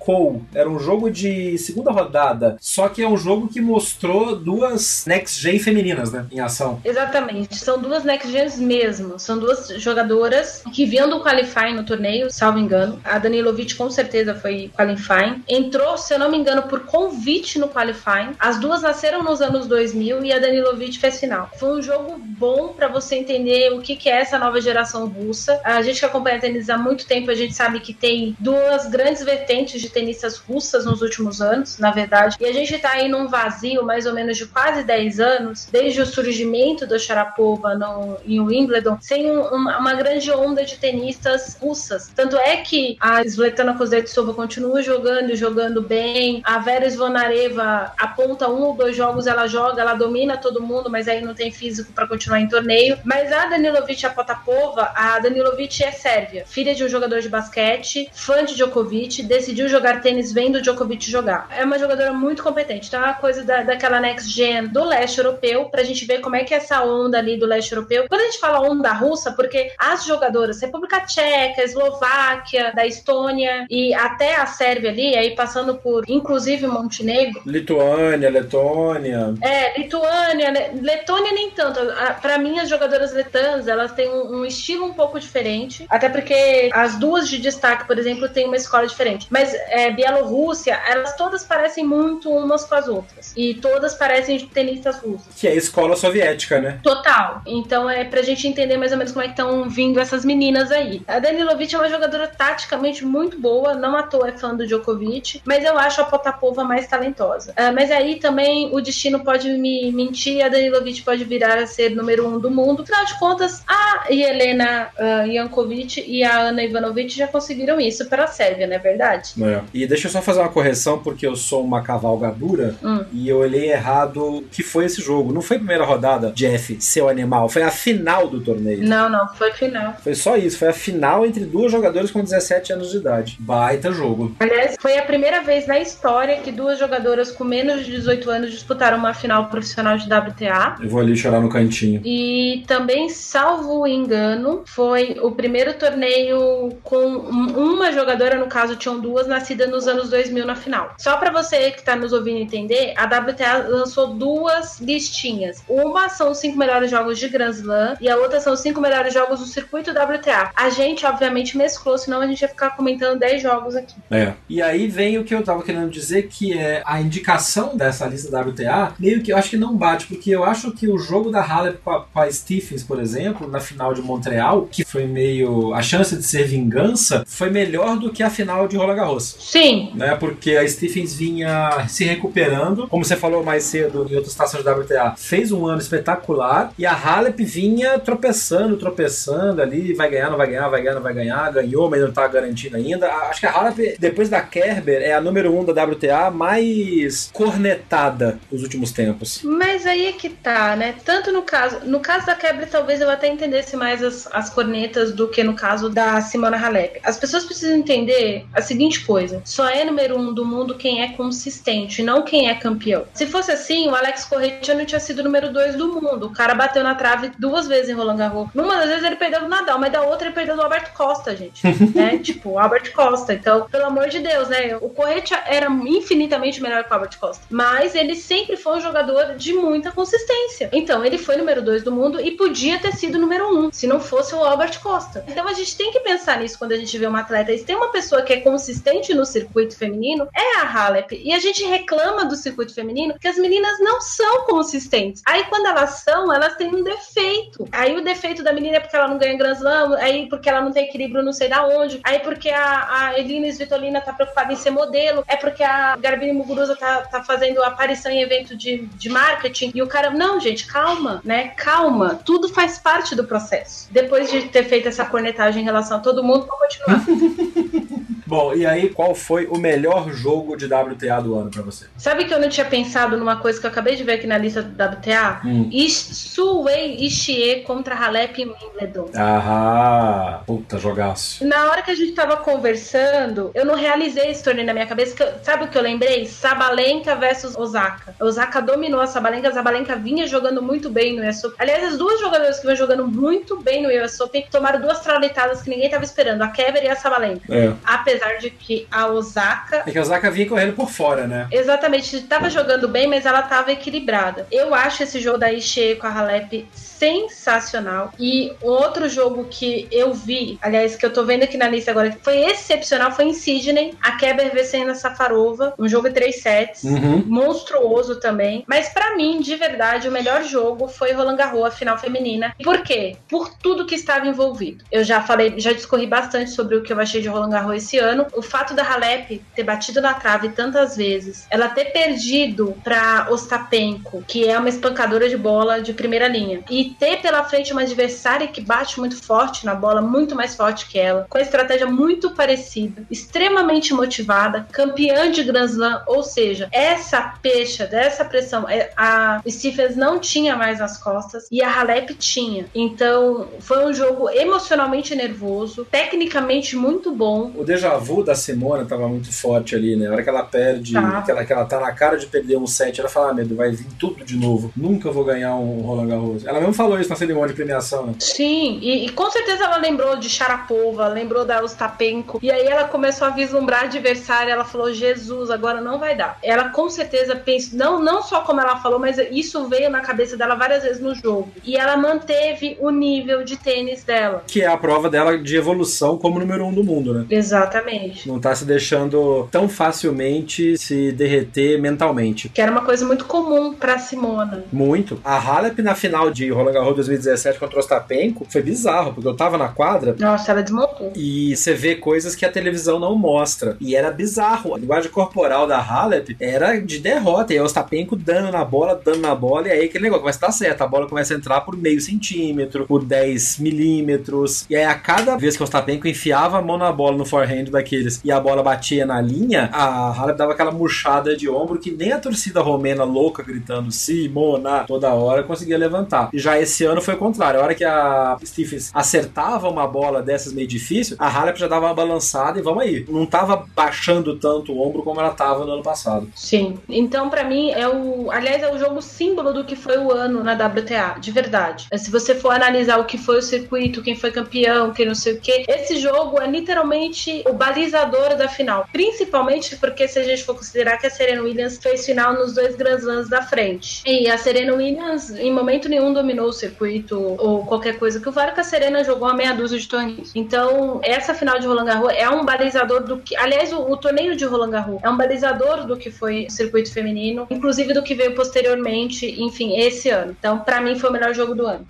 Era um jogo de segunda rodada, só que é um jogo que mostrou duas next gen femininas, né, em ação. Exatamente, são duas next gens mesmo. São duas jogadoras que vinham do qualifying no torneio, salvo engano. A Danilovic com certeza foi qualifying. Entrou, se eu não me engano, por convite no qualifying. As duas nasceram nos anos 2000 e a Danilovic fez final. Foi um jogo bom para você entender o que, que é essa nova geração russa. A gente que acompanha tênis há muito tempo, a gente sabe que tem duas grandes vertentes de tenistas russas nos últimos anos, na verdade. E a gente tá aí num vazio mais ou menos de quase 10 anos, desde o surgimento da Sharapova no, em Wimbledon, sem um, uma, uma grande onda de tenistas russas. Tanto é que a Svetlana Kuznetsova continua jogando e jogando bem. A Vera Zvonareva aponta um ou dois jogos, ela joga, ela domina todo mundo, mas aí não tem físico para continuar em torneio. Mas a Danilovic e a Potapova, a Danilovic é sérvia, filha de um jogador de basquete, fã de Djokovic, decidiu jogar tênis vendo Djokovic jogar. É uma jogadora muito competente. Então é uma coisa da, daquela next gen do leste europeu, pra gente ver como é que é essa onda ali do leste europeu. Quando a gente fala onda russa, porque as jogadoras, República Tcheca, Eslováquia, da Estônia e até a Sérvia ali, aí passando por inclusive Montenegro, Lituânia, Letônia. é, Lituânia? Letônia nem tanto. A- Pra mim, as jogadoras letãs, elas têm um, um estilo um pouco diferente. Até porque as duas de destaque, por exemplo, têm uma escola diferente. Mas é, Bielorrússia, elas todas parecem muito umas com as outras. E todas parecem tenistas russas. Que é a escola soviética, né? Total. Então é pra gente entender mais ou menos como é que estão vindo essas meninas aí. A Danilovic é uma jogadora taticamente muito boa, não à toa é fã do Djokovic, mas eu acho a Potapova mais talentosa. Ah, mas aí também o destino pode me mentir a Danilovic pode virar a ser número um do mundo. Afinal de contas, a Helena ah, Jankovic e a Ana Ivanovic já conseguiram isso para a Sérvia, não é verdade? É. E deixa eu só fazer uma correção, porque eu sou uma cavalgadura Hum. e eu olhei errado que foi esse jogo. Não foi a primeira rodada, Jeff, seu animal. Foi a final do torneio. Não, não, foi final. Foi só isso. Foi a final entre duas jogadoras com 17 anos de idade. Baita jogo. Aliás, foi a primeira vez na história que duas jogadoras com menos de 18 anos disputaram uma final profissional de WTA. Eu vou ali chorar no cantinho. E também, salvo engano, foi o primeiro torneio com um- uma jogadora, no caso tinham duas, nos anos 2000 na final. Só pra você que tá nos ouvindo entender, a WTA lançou duas listinhas. Uma são os cinco melhores jogos de Grand Slam e a outra são os cinco melhores jogos do circuito WTA. A gente, obviamente, mesclou, senão a gente ia ficar comentando 10 jogos aqui. É. E aí vem o que eu tava querendo dizer, que é a indicação dessa lista WTA, meio que eu acho que não bate, porque eu acho que o jogo da Halep com a Stephens, por exemplo, na final de Montreal, que foi meio a chance de ser vingança, foi melhor do que a final de Roland Garros. Sim. Né, porque a Stephens vinha se recuperando, como você falou mais cedo em outra estação de WTA, fez um ano espetacular e a Halep vinha tropeçando, tropeçando ali, vai ganhar, não vai ganhar, vai ganhar, não vai ganhar, ganhou, mas não tá garantindo ainda. Acho que a Halep, depois da Kerber, é a número um da WTA mais cornetada nos últimos tempos. Mas aí é que tá, né? Tanto no caso, no caso da Kerber, talvez eu até entendesse mais as, as cornetas do que no caso da Simona Halep. As pessoas precisam entender a seguinte coisa: só é número um do mundo quem é consistente, não quem é campeão. Se fosse assim, o Alex Correia não tinha sido número dois do mundo. O cara bateu na trave duas vezes em Roland Garros. Numa das vezes ele perdeu do Nadal, mas da outra ele perdeu do Albert Costa, gente. [LAUGHS] né? Tipo, o Albert Costa. Então, pelo amor de Deus, né? O Correia era infinitamente melhor que o Albert Costa. Mas ele sempre foi um jogador de muita consistência. Então, ele foi número dois do mundo e podia ter sido número um, se não fosse o Albert Costa. Então, a gente tem que pensar nisso quando a gente vê uma atleta. E se tem uma pessoa que é consistente no circuito feminino, é a Halep. E a gente reclama do circuito feminino que as meninas não são consistentes. Aí, quando elas são, elas têm um defeito. Aí, o defeito da menina é porque ela não ganha Grand Slam, aí porque ela não tem equilíbrio não sei da onde, aí porque a, a Elina Svitolina tá preocupada em ser modelo, é porque a Garbine Muguruza tá, tá fazendo aparição em evento de, de marketing, e o cara, não, gente, calma, né? Calma, tudo faz parte do processo. Depois de ter feito essa cornetagem em relação a todo mundo, vou continuar. [LAUGHS] Bom, e aí, qual foi o melhor jogo de WTA do ano para você? Sabe que eu não tinha pensado numa coisa que eu acabei de ver aqui na lista do WTA? Hum. Suwei Ishii contra Halep e Wimbledon. Ah, puta jogaço. Na hora que a gente tava conversando, eu não realizei esse torneio na minha cabeça. Eu, sabe o que eu lembrei? Sabalenka versus Osaka. A Osaka dominou a Sabalenka, a Sabalenka vinha jogando muito bem no US Open. Aliás, as duas jogadoras que vinham jogando muito bem no US Open tomaram duas traulitadas que ninguém tava esperando, a Keber e a Sabalenka. É. Apesar apesar de que a Osaka. É que a Osaka vinha correndo por fora, né? Exatamente, estava jogando bem, mas ela estava equilibrada. Eu acho esse jogo da Ishii com a Halep sensacional. E outro jogo que eu vi, aliás, que eu tô vendo aqui na lista agora, que foi excepcional, foi em Sydney, a Keber vencendo a Safarova, um jogo de três sets, uhum. monstruoso também. Mas para mim, de verdade, o melhor jogo foi Roland Garros, a final feminina. Por quê? Por tudo que estava envolvido. Eu já falei, já discorri bastante sobre o que eu achei de Roland Garros esse ano. O fato da Halep ter batido na trave tantas vezes, ela ter perdido para Ostapenko, que é uma espancadora de bola de primeira linha, e ter pela frente uma adversária que bate muito forte na bola, muito mais forte que ela, com a estratégia muito parecida, extremamente motivada, campeã de Grand Slam, ou seja, essa pecha dessa pressão, é, a Stephens não tinha mais nas costas e a Halep tinha. Então, foi um jogo emocionalmente nervoso, tecnicamente muito bom. O déjà vu da Simona tava muito forte ali, né? A hora que ela perde, tá. que, ela, que ela tá na cara de perder um set, ela fala: ah, medo, vai vir tudo de novo. Nunca vou ganhar um Roland Garros. Ela mesmo falou isso na cerimônia de premiação, né? Sim, e, e, com certeza ela lembrou de Sharapova, lembrou da Ostapenko, e aí ela começou a vislumbrar adversária, ela falou, Jesus, agora não vai dar. Ela com certeza pensa, não, não só como ela falou, mas isso veio na cabeça dela várias vezes no jogo. E ela manteve o nível de tênis dela. Que é a prova dela de evolução como número um do mundo, né? Exatamente. Não tá se deixando tão facilmente se derreter mentalmente. Que era uma coisa muito comum pra Simona. Muito. A Halep na final de Roland Garros 2017 contra o Ostapenko foi bizarro, porque eu tava na quadra. Nossa, ela desmontou. E você vê coisas que a televisão não mostra. E era bizarro. A linguagem corporal da Halep era de derrota. E o Ostapenko dando na bola, dando na bola. E aí aquele negócio começa a dar certo. A bola começa a entrar por meio centímetro, por 10 milímetros. E aí a cada vez que o Ostapenko enfiava a mão na bola no forehand daqueles e a bola batia na linha, a Halep dava aquela murchada de ombro que nem a torcida romena louca gritando Simona toda hora conseguia levantar. E já esse ano foi o contrário. A hora que a Stephens acertava uma bola dessas meio difícil, a Halep já dava uma balançada e vamos aí. Não tava baixando tanto o ombro como ela tava no ano passado. Sim. Então, para mim, é o. Aliás, é o jogo símbolo do que foi o ano na WTA, de verdade. Se você for analisar o que foi o circuito, quem foi campeão, quem não sei o que, esse jogo é literalmente o balizador da final. Principalmente porque, se a gente for considerar que a Serena Williams fez final nos dois Grand Slams da frente. E a Serena Williams, em momento nenhum, dominou o circuito ou qualquer coisa, que o Varca Serena jogou uma meia dúzia de torneios. Então, essa final de Roland Garros é um balizador do que. Aliás, o, o torneio de Roland Garros é um balizador do que foi o circuito feminino, inclusive do que veio posteriormente, enfim, esse ano. Então, para mim, foi o melhor jogo do ano.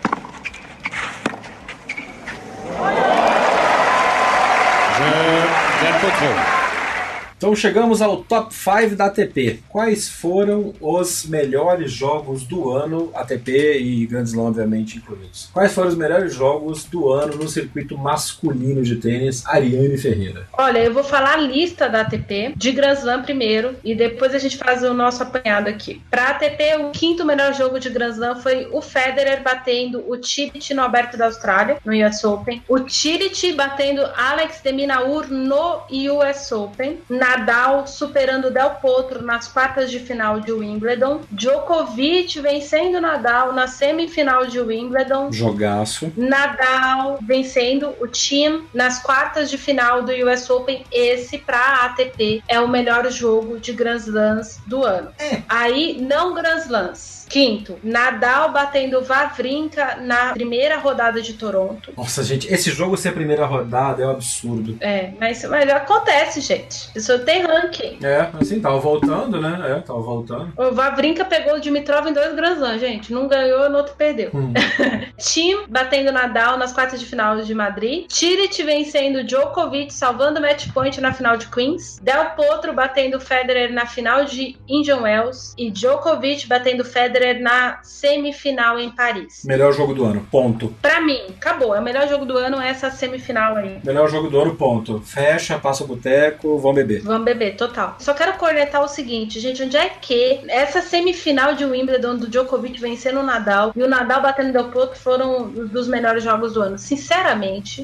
Então chegamos ao top 5 da ATP. Quais foram os melhores jogos do ano, ATP e Grand Slam, obviamente, incluídos? Quais foram os melhores jogos do ano no circuito masculino de tênis, Ariane Ferreira? Olha, eu vou falar a lista da ATP, de Grand Slam primeiro, e depois a gente faz o nosso apanhado aqui. Pra ATP, o quinto melhor jogo de Grand Slam foi o Federer batendo o Tiriti no Aberto da Austrália, no US Open. O Tiriti batendo Alex de Minaur no US Open. Nadal superando Del Potro nas quartas de final de Wimbledon. Djokovic vencendo Nadal na semifinal de Wimbledon. Jogaço. Nadal vencendo o Tim nas quartas de final do US Open. Esse, pra ATP, é o melhor jogo de Grand Slams do ano. É. Aí, não Grand Slams. Quinto, Nadal batendo Vavrinka na primeira rodada de Toronto. Nossa, gente, esse jogo ser a primeira rodada é um absurdo. É, mas, mas acontece, gente. Isso tem ranking. É, assim, tava voltando, né? É, tava voltando. O Vavrinka pegou o Dimitrov em dois Grand Slams, gente. Um ganhou, no outro perdeu. Hum. [LAUGHS] Tim batendo Nadal nas quartas de final de Madrid. Tirit vencendo Djokovic, salvando match point na final de Queens. Del Potro batendo Federer na final de Indian Wells. E Djokovic batendo Federer na semifinal em Paris. Melhor jogo do ano, ponto. Pra mim, acabou. É o melhor jogo do ano essa semifinal aí. Melhor jogo do ano, ponto. Fecha, passa o boteco, vão beber. Vamos beber, total. Só quero cornetar o seguinte, gente, onde é que essa semifinal de Wimbledon do Djokovic vencendo o Nadal e o Nadal batendo Del Potro foram os dos melhores jogos do ano. Sinceramente,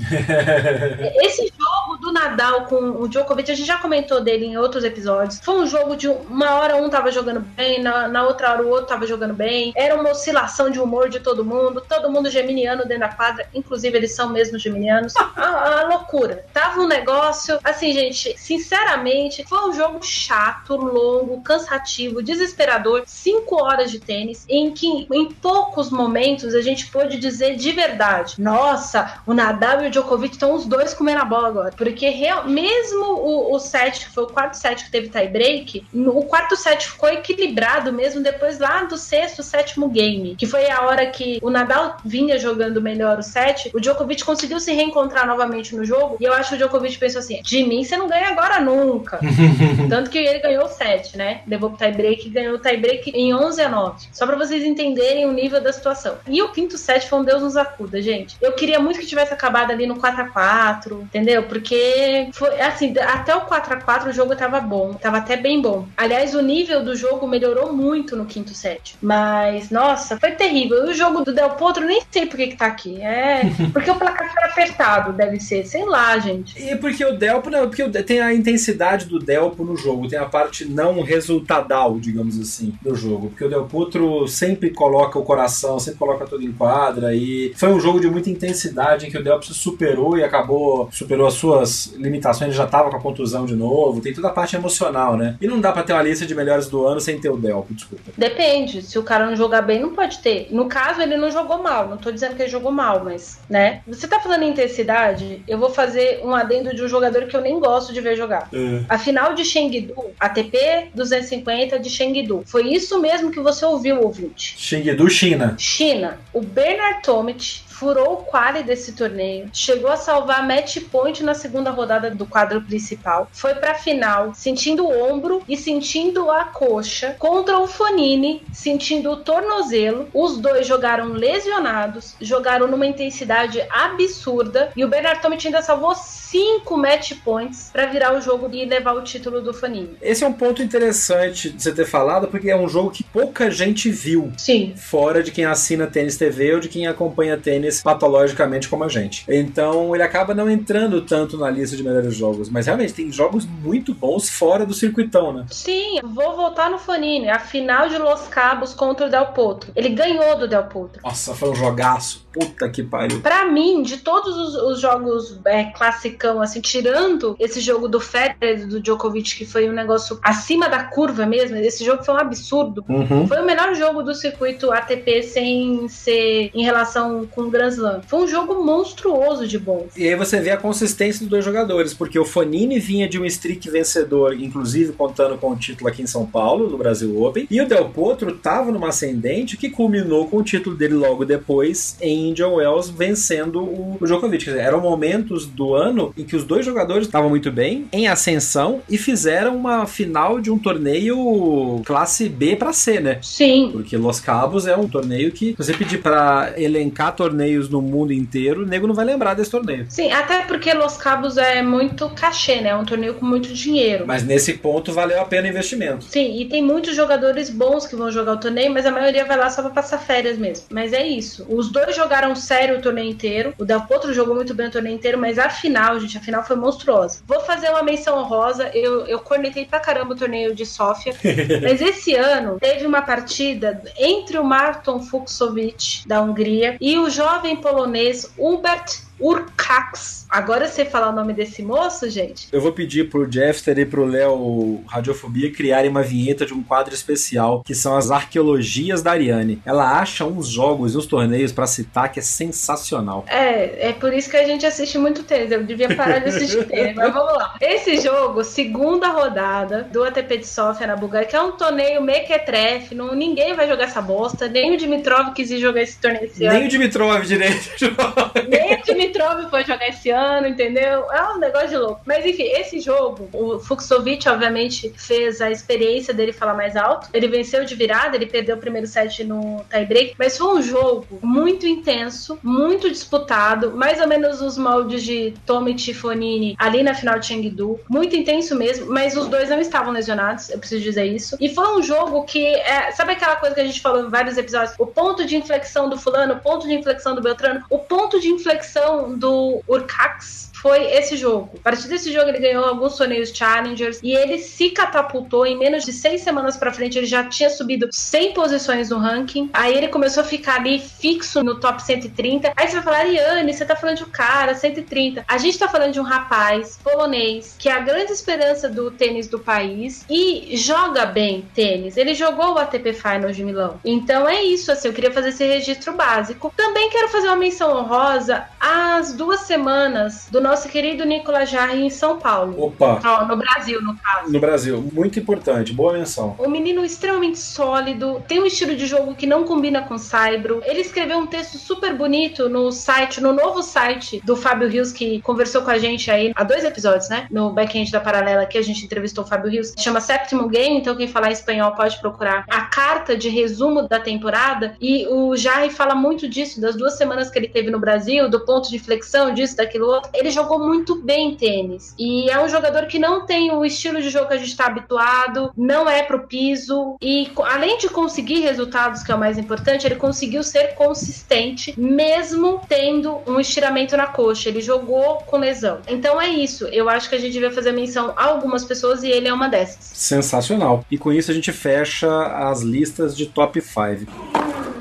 [LAUGHS] esse jogo do Nadal com o Djokovic, a gente já comentou dele em outros episódios. Foi um jogo de uma hora um tava jogando bem, na, na outra hora o outro tava jogando bem. Era uma oscilação de humor de todo mundo, todo mundo geminiano dentro da quadra, inclusive eles são mesmo geminianos. [LAUGHS] a, a loucura. Tava um negócio, assim, gente, sinceramente, foi um jogo chato, longo, cansativo, desesperador. Cinco horas de tênis, em que em poucos momentos a gente pôde dizer de verdade: nossa, o Nadal e o Djokovic estão os dois comendo a bola agora. Porque real, mesmo o, o set, foi o quarto set que teve tie break, o quarto set ficou equilibrado mesmo depois lá do sexto, sétimo game, que foi a hora que o Nadal vinha jogando melhor o set, o Djokovic conseguiu se reencontrar novamente no jogo, e eu acho que o Djokovic pensou assim: de mim você não ganha agora nunca. [LAUGHS] Tanto que ele ganhou o set, né? Levou pro tie break e ganhou o tie break em 11 a 9. Só pra vocês entenderem o nível da situação. E o quinto set foi um Deus nos acuda, gente. Eu queria muito que tivesse acabado ali no 4 a 4 entendeu? Porque foi assim, até o 4 a 4 o jogo tava bom, tava até bem bom. Aliás, o nível do jogo melhorou muito no quinto set. Mas, nossa, foi terrível. E o jogo do Del Potro, nem sei por que que tá aqui. É, [LAUGHS] porque o placar foi apertado, deve ser. Sei lá, gente. E porque o Delpo, não, porque tem a intensidade do Delpo no jogo, tem a parte não resultadal, digamos assim, do jogo. Porque o Del Potro sempre coloca o coração, sempre coloca tudo em quadra e foi um jogo de muita intensidade em que o Delpo se superou e acabou, superou as suas limitações, ele já tava com a contusão de novo, tem toda a parte emocional, né? E não dá pra ter uma lista de melhores do ano sem ter o Delpo, desculpa. Depende. Se o cara não jogar bem, não pode ter. No caso, ele não jogou mal. Não tô dizendo que ele jogou mal, mas, né? Você tá falando em intensidade, eu vou fazer um adendo de um jogador que eu nem gosto de ver jogar. A final de Chengdu, ATP 250 de Chengdu. Foi isso mesmo que você ouviu, ouvinte. Chengdu, China. China, o Bernard Tomic furou o quali desse torneio, chegou a salvar match point na segunda rodada do quadro principal, foi pra final sentindo o ombro e sentindo a coxa contra o Fonini, sentindo o tornozelo. Os dois jogaram lesionados, jogaram numa intensidade absurda e o Bernard Tomic ainda salvou cinco match points pra virar o jogo e levar o título do Fonini. Esse é um ponto interessante de você ter falado, porque é um jogo que pouca gente viu. Sim. fora de quem assina tênis TV ou de quem acompanha tênis patologicamente como a gente. Então ele acaba não entrando tanto na lista de melhores jogos, mas realmente tem jogos muito bons fora do circuitão, né? Sim, vou voltar no Fonini. A final de Los Cabos contra o Del Potro. Ele ganhou do Del Potro. Nossa, foi um jogaço. Puta que pariu. Pra mim, de todos os, os jogos é, classicão, assim, tirando esse jogo do Federer e do Djokovic, que foi um negócio acima da curva mesmo, esse jogo foi um absurdo. Uhum. Foi o melhor jogo do circuito ATP sem ser em relação com o Grand Slam. Foi um jogo monstruoso de bom. E aí você vê a consistência dos dois jogadores, porque o Fonini vinha de um streak vencedor, inclusive contando com o título aqui em São Paulo, no Brasil Open, e o Del Potro tava numa ascendente que culminou com o título dele logo depois em Indian Wells vencendo o, o Djokovic. Quer dizer, eram momentos do ano em que os dois jogadores estavam muito bem, em ascensão, e fizeram uma final de um torneio classe B para C, né? Sim. Porque Los Cabos é um torneio que, se você pedir pra elencar torneios no mundo inteiro, o nego não vai lembrar desse torneio. Sim, até porque Los Cabos é muito cachê, né? É um torneio com muito dinheiro. Mas nesse ponto valeu a pena o investimento. Sim, e tem muitos jogadores bons que vão jogar o torneio, mas a maioria vai lá só pra passar férias mesmo. Mas é isso. Os dois jogaram sério o torneio inteiro. O Del Potro jogou muito bem o torneio inteiro, mas a final, gente, a final foi monstruosa. Vou fazer uma menção honrosa. Eu, eu cornetei pra caramba o torneio de Sófia. [LAUGHS] mas esse ano teve uma partida entre o Marton Fuxovic, da Hungria, e o jovem polonês Hubert Urcax. Agora você falar o nome desse moço, gente? Eu vou pedir pro Jeffter e pro Léo Radiofobia criarem uma vinheta de um quadro especial, que são as arqueologias da Ariane. Ela acha uns jogos e uns torneios para citar que é sensacional. É, é por isso que a gente assiste muito tênis. Eu devia parar de assistir [LAUGHS] tênis, mas vamos lá. Esse jogo, segunda rodada do ATP de Sofia na Bulgária, que é um torneio mequetrefe, não, ninguém vai jogar essa bosta, nem o Dimitrov quis ir jogar esse torneio esse ano. Nem o Dimitrov direito. [LAUGHS] Nem o Dimitrov foi jogar esse ano, entendeu? É um negócio de louco. Mas enfim, esse jogo, o Fuxovic, obviamente, fez a experiência dele falar mais alto. Ele venceu de virada, ele perdeu o primeiro set no tie-break, mas foi um jogo muito intenso, muito disputado, mais ou menos os moldes de Tommy Tifonini ali na final de Chengdu. Muito intenso mesmo, mas os dois não estavam lesionados, eu preciso dizer isso. E foi um jogo que, é, sabe aquela coisa que a gente falou em vários episódios? O ponto de inflexão do fulano, o ponto de inflexão do Beltrano, o ponto de inflexão do Urcax foi esse jogo. A partir desse jogo, ele ganhou alguns torneios Challengers e ele se catapultou em menos de seis semanas para frente. Ele já tinha subido 100 posições no ranking. Aí ele começou a ficar ali fixo no top 130. Aí você vai falar, Ariane, você tá falando de um cara, 130. A gente tá falando de um rapaz polonês que é a grande esperança do tênis do país e joga bem tênis. Ele jogou o ATP Finals de Milão. Então é isso, assim, eu queria fazer esse registro básico. Também quero fazer uma menção honrosa às duas semanas do nosso querido Nicolas Jarre em São Paulo. Opa! No Brasil, no caso. No Brasil, muito importante, boa menção. Um menino extremamente sólido, tem um estilo de jogo que não combina com Saibro. Ele escreveu um texto super bonito no site, no novo site do Fábio Rios, que conversou com a gente aí há dois episódios, né? No backend da Paralela, que a gente entrevistou o Fábio Rios. Chama Sétimo Game, então quem falar espanhol pode procurar a carta de resumo da temporada. E o Jarre fala muito disso, das duas semanas que ele teve no Brasil, do ponto de inflexão, disso, daquilo outro. Ele jogou muito bem tênis. E é um jogador que não tem o estilo de jogo que a gente está habituado, não é pro piso. E além de conseguir resultados, que é o mais importante, ele conseguiu ser consistente, mesmo tendo um estiramento na coxa. Ele jogou com lesão. Então é isso. Eu acho que a gente devia fazer menção a algumas pessoas e ele é uma dessas. Sensacional. E com isso a gente fecha as listas de top 5.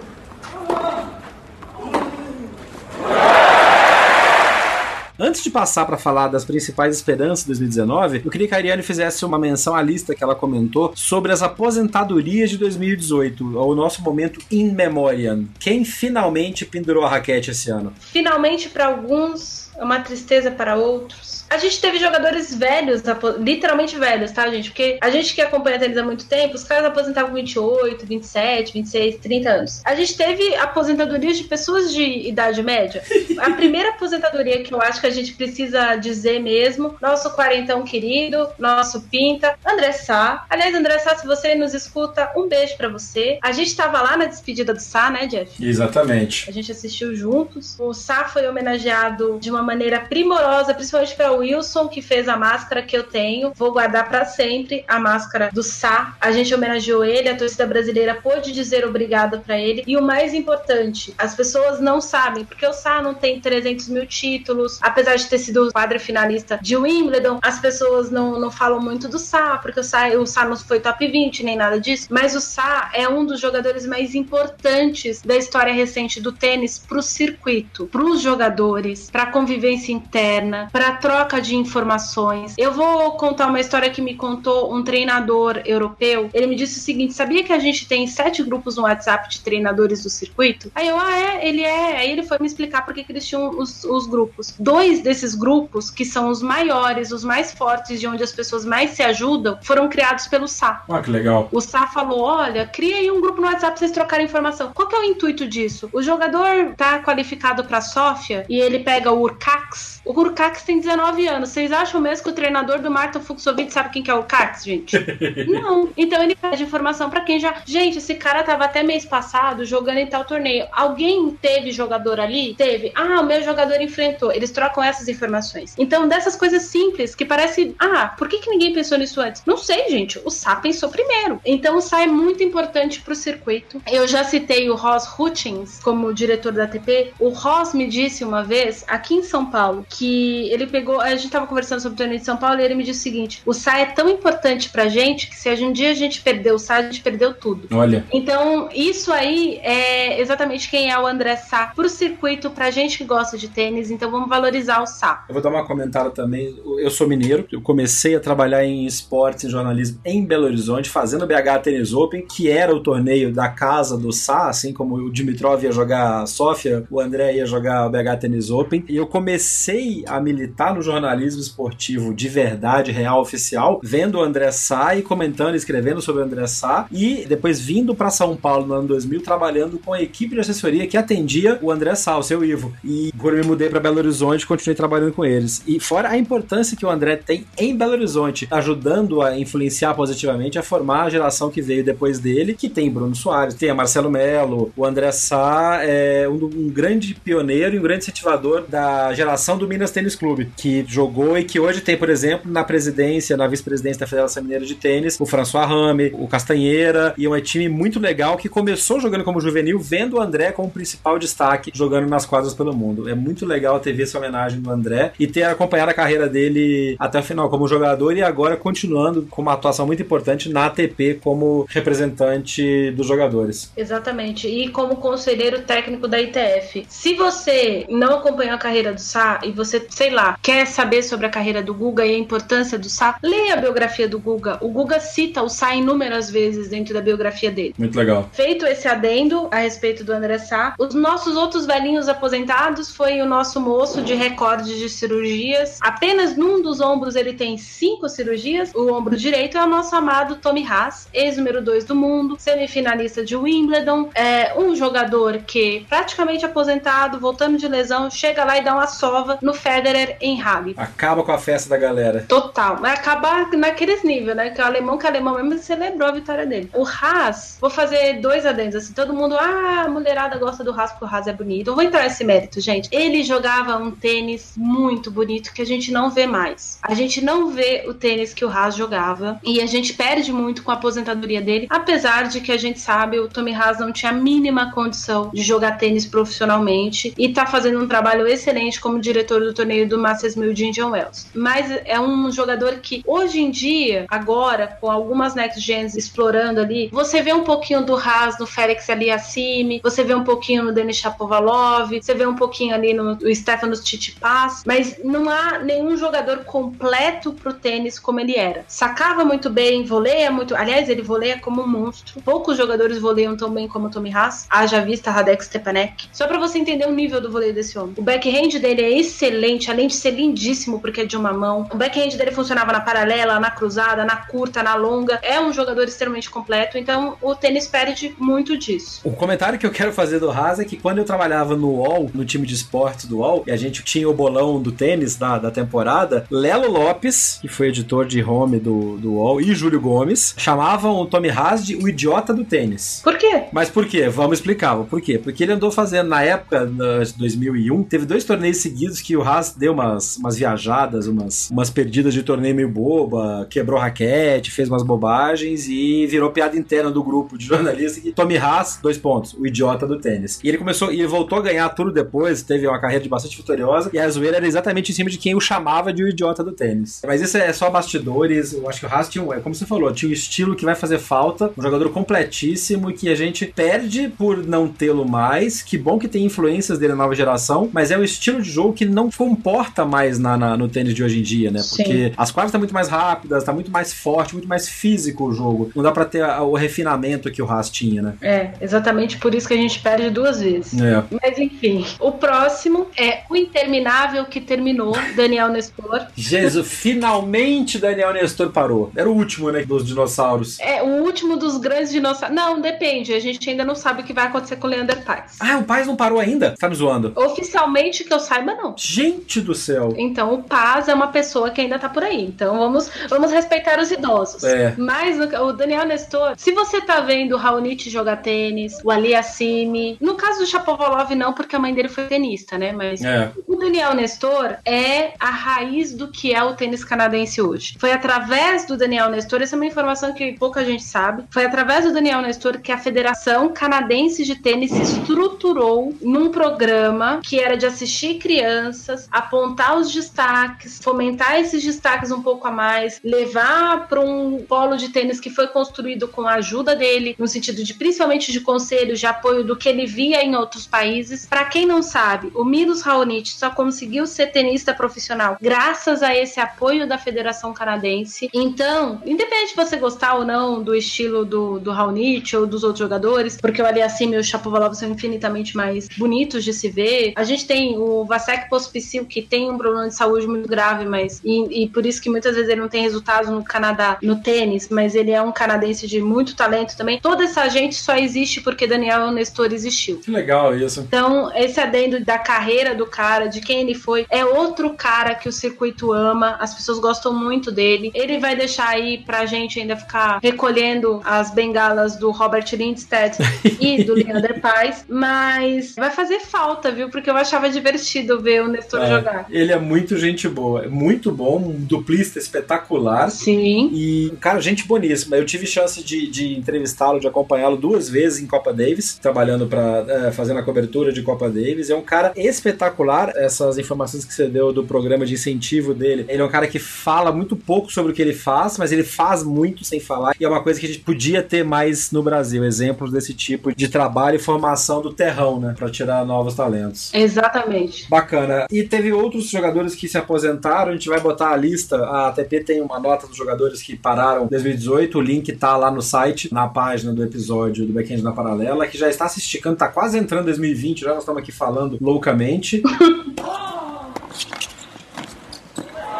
Antes de passar para falar das principais esperanças de 2019, eu queria que a Ariane fizesse uma menção à lista que ela comentou sobre as aposentadorias de 2018, o nosso momento in memoriam. Quem finalmente pendurou a raquete esse ano? Finalmente, para alguns, é uma tristeza para outros. A gente teve jogadores velhos, literalmente velhos, tá, gente? Porque a gente que acompanha tênis há muito tempo, os caras aposentavam com 28, 27, 26, 30 anos. A gente teve aposentadorias de pessoas de idade média. A primeira aposentadoria que eu acho que a gente precisa dizer mesmo, nosso quarentão querido, nosso Pinta, André Sá. Aliás, André Sá, se você nos escuta, um beijo para você. A gente tava lá na despedida do Sá, né, Jeff? Exatamente. A gente assistiu juntos. O Sá foi homenageado de uma maneira primorosa, principalmente para Wilson, que fez a máscara que eu tenho. Vou guardar para sempre a máscara do Sá. A gente homenageou ele, a torcida brasileira pôde dizer obrigado para ele. E o mais importante, as pessoas não sabem, porque o Sá não tem 300 mil títulos, apesar de ter sido quadro finalista de Wimbledon, as pessoas não, não falam muito do Sá, porque o Sá, o Sá não foi top 20 nem nada disso, mas o Sá é um dos jogadores mais importantes da história recente do tênis pro circuito, pros jogadores, pra convivência interna, pra troca troca de informações. Eu vou contar uma história que me contou um treinador europeu. Ele me disse o seguinte: sabia que a gente tem sete grupos no WhatsApp de treinadores do circuito? Aí eu, ah, é, ele é. Aí ele foi me explicar por que eles tinham os, os grupos. Dois desses grupos, que são os maiores, os mais fortes, de onde as pessoas mais se ajudam, foram criados pelo SA. Ah, que legal. O Sá falou: olha, cria aí um grupo no WhatsApp pra vocês trocarem informação. Qual que é o intuito disso? O jogador tá qualificado pra Sófia e ele pega o Urcax. O Urcax tem 19 anos. Vocês acham mesmo que o treinador do Martin Fuxovic sabe quem que é o Urcax, gente? [LAUGHS] Não. Então ele pede informação pra quem já. Gente, esse cara tava até mês passado jogando em tal torneio. Alguém teve jogador ali? Teve. Ah, o meu jogador enfrentou. Eles trocam essas informações. Então, dessas coisas simples que parece. Ah, por que, que ninguém pensou nisso antes? Não sei, gente. O Sá pensou primeiro. Então, o Sá é muito importante pro circuito. Eu já citei o Ross Hutchins como diretor da ATP. O Ross me disse uma vez, aqui em São Paulo, que ele pegou. A gente tava conversando sobre o torneio de São Paulo e ele me disse o seguinte: o Sá é tão importante pra gente que se um dia a gente perder o Sá, a gente perdeu tudo. Olha. Então, isso aí é exatamente quem é o André Sá pro circuito, pra gente que gosta de tênis. Então, vamos valorizar o Sá. Eu vou dar uma comentada também. Eu sou mineiro, eu comecei a trabalhar em esportes e jornalismo em Belo Horizonte, fazendo o BH Tennis Open, que era o torneio da casa do Sá, assim como o Dimitrov ia jogar Sofia, o André ia jogar o BH Tennis Open. E eu comecei a militar no jornalismo esportivo de verdade, real, oficial, vendo o André Sá e comentando escrevendo sobre o André Sá. E depois vindo para São Paulo no ano 2000, trabalhando com a equipe de assessoria que atendia o André Sá, o seu Ivo. E quando me mudei para Belo Horizonte, continuei trabalhando com eles. E fora a importância que o André tem em Belo Horizonte, ajudando a influenciar positivamente a formar a geração que veio depois dele, que tem Bruno Soares, tem a Marcelo Melo, o André Sá é um, um grande pioneiro e um grande incentivador da geração do Minas Tênis Clube, que jogou e que hoje tem, por exemplo, na presidência, na vice-presidência da Federação Mineira de Tênis, o François Rame, o Castanheira, e é um time muito legal que começou jogando como juvenil, vendo o André como principal destaque jogando nas quadras pelo mundo. É muito legal ter visto essa homenagem do André e ter acompanhado a carreira dele até o final como jogador e agora continuando com uma atuação muito importante na ATP como representante dos jogadores. Exatamente. E como conselheiro técnico da ITF. Se você não acompanhou a carreira do Sá e você, sei lá, quer saber sobre a carreira do Guga e a importância do Sá, leia a biografia do Guga. O Guga cita o Sá inúmeras vezes dentro da biografia dele. Muito legal. Feito esse adendo a respeito do André Sá, os nossos outros velhinhos aposentados foi o nosso moço de recorde de cirurgias. Apenas num dos ombros ele tem cinco cirurgias. O ombro direito é o nosso amado Tommy Haas, ex-número 2 do mundo, semifinalista de Wimbledon. É um jogador que praticamente aposentado, voltando de lesão, chega lá e dá uma sova no Federer em Halle. Acaba com a festa da galera. Total. Vai acabar naqueles níveis, né? Que o alemão que o alemão mesmo celebrou a vitória dele. O Haas, vou fazer dois adendos assim. Todo mundo, ah, a mulherada gosta do Haas porque o Haas é bonito. Eu vou entrar nesse mérito, gente. Ele jogava um tênis muito bonito que a gente não vê mais. A gente não vê o tênis que o Haas jogava e a gente perde muito com a aposentadoria dele, apesar de que a gente sabe o Tommy Haas não tinha a mínima condição de jogar tênis profissionalmente e tá fazendo um trabalho excelente como diretor do torneio do Masters 1000 de Indian Wells. Mas é um jogador que hoje em dia, agora com algumas next gens explorando ali, você vê um pouquinho do Haas no Félix Aliassime, você vê um pouquinho no Denis Shapovalov, você vê um pouquinho ali no, no Stefanos Tsitsipas, mas não há nenhum jogador completo pro tênis como ele era. Sacava muito bem, voleia muito, aliás, ele voleia como um monstro. Poucos jogadores voleiam tão bem como o Tommy Haas, haja vista Radek Stepanek. Só para você entender o nível do voleio desse homem. O backhand dele é excelente, além de ser lindíssimo porque é de uma mão. O backhand dele funcionava na paralela, na cruzada, na curta, na longa. É um jogador extremamente completo, então o tênis perde muito disso. O comentário que eu quero fazer do Haas é que quando eu trabalhava no UOL, no time de esportes do UOL, e a gente tinha o bolão do tênis da, da temporada, Lelo Lopes, que foi editor de home do, do UOL, e Júlio Gomes, chamavam o Tommy Haas de o idiota do tênis. Por quê? Mas por quê? Vamos explicar. Por quê? Porque ele andou fazendo, na época, de 2001, teve dois torneios seguidos que o Haas deu umas, umas viajadas, umas, umas perdidas de torneio meio boba, quebrou raquete, fez umas bobagens e virou piada interna do grupo de jornalistas que Tommy Haas, dois pontos, o idiota do tênis. E ele começou, e voltou a ganhar tudo depois, teve uma carreira de bastante vitoriosa, e a zoeira era exatamente em cima de quem o chamava de o idiota do tênis. Mas isso é só bastidores, eu acho que o Haas tinha, é como você falou, tinha um estilo que vai fazer falta, um jogador completíssimo e que a gente perde por não tê-lo mais. Que bom que tem influências dele na nova geração, mas é um estilo de jogo que não comporta mais na, na- no tênis de hoje em dia, né? Sim. Porque as quadras estão muito mais rápidas, tá muito mais forte, muito mais físico o jogo. Não dá pra ter o refinamento que o Haas tinha, né? É, exatamente por isso que a gente perde duas vezes. É. Mas enfim, o próximo é o interminável que terminou, Daniel Nestor. Jesus, finalmente Daniel Nestor parou. Era o último, né, dos dinossauros. É o último dos grandes dinossauros. Não, depende. A gente ainda não sabe o que vai acontecer com o Leander Paes. Ah, o Paz não parou ainda? Tá me zoando. Oficialmente que eu saiba, não. Gente do céu. Então, o Paz é uma pessoa que ainda tá por aí. Então, vamos, vamos respeitar os idosos. É. Mas o Daniel Nestor, se você tá vendo o Raonic jogar tênis, o Ali Assimi, no caso do Chapovalov não, porque a mãe dele foi tenista, né? Mas É. o Daniel Nestor é a raiz do que é o tênis canadense hoje. Foi através do Daniel Nestor, essa é uma informação que pouca gente sabe, foi através do Daniel Nestor que a Federação Canadense de Tênis se estruturou num programa que era de assistir crianças, apontar os destaques, fomentar esses destaques um pouco a mais, levar para um polo de tênis que foi construído com a ajuda dele, no sentido de principalmente de conselhos, de apoio do que ele via em outros países. Para quem não sabe, o Milos Raonic só conseguiu ser tenista profissional graças a esse apoio da Federação Canadense. Então, independente de você gostar ou não do estilo do, do Raonic ou dos outros jogadores, porque o Aliassime e o Shapovalov são infinitamente mais bonitos de se ver. A gente tem o Vasek Pospisil, que tem um problema de saúde muito grave, mas e, e por isso que muitas vezes ele não tem resultados no Canadá, no tênis, mas ele é um canadense de muito talento também. Toda essa gente só existe porque Daniel Nestor existiu. Que legal isso. Então, esse adendo da carreira do cara, de quem ele foi, é outro cara que o circuito ama, as pessoas gostam muito dele. Ele vai deixar aí pra gente ainda ficar recolhendo as bengalas do Robert Lindstedt [LAUGHS] e do Leander Paes, mas vai fazer falta, viu? Porque eu achava divertido ver o Nestor É, jogar. Ele é muito gente boa, é muito bom, um duplista espetacular. Sim. E, cara, gente boníssima. Eu tive chance de, de entrevistá-lo, de acompanhá-lo duas vezes em Copa Davis, trabalhando para fazendo a cobertura de Copa Davis. É um cara espetacular. Essas informações que você deu do programa de incentivo dele. Ele é um cara que fala muito pouco sobre o que ele faz, mas ele faz muito sem falar. E é uma coisa que a gente podia ter mais no Brasil. Exemplos desse tipo de trabalho e formação do terrão, né? Pra tirar novos talentos. Exatamente. Bacana. E teve outros jogadores que se aposentaram. A gente vai botar a lista. A ATP tem uma nota dos jogadores que pararam em 2018. O link tá lá no site, na página do episódio do Backend na Paralela, que já está se esticando, tá quase entrando em 2020. Já nós estamos aqui falando loucamente. [LAUGHS]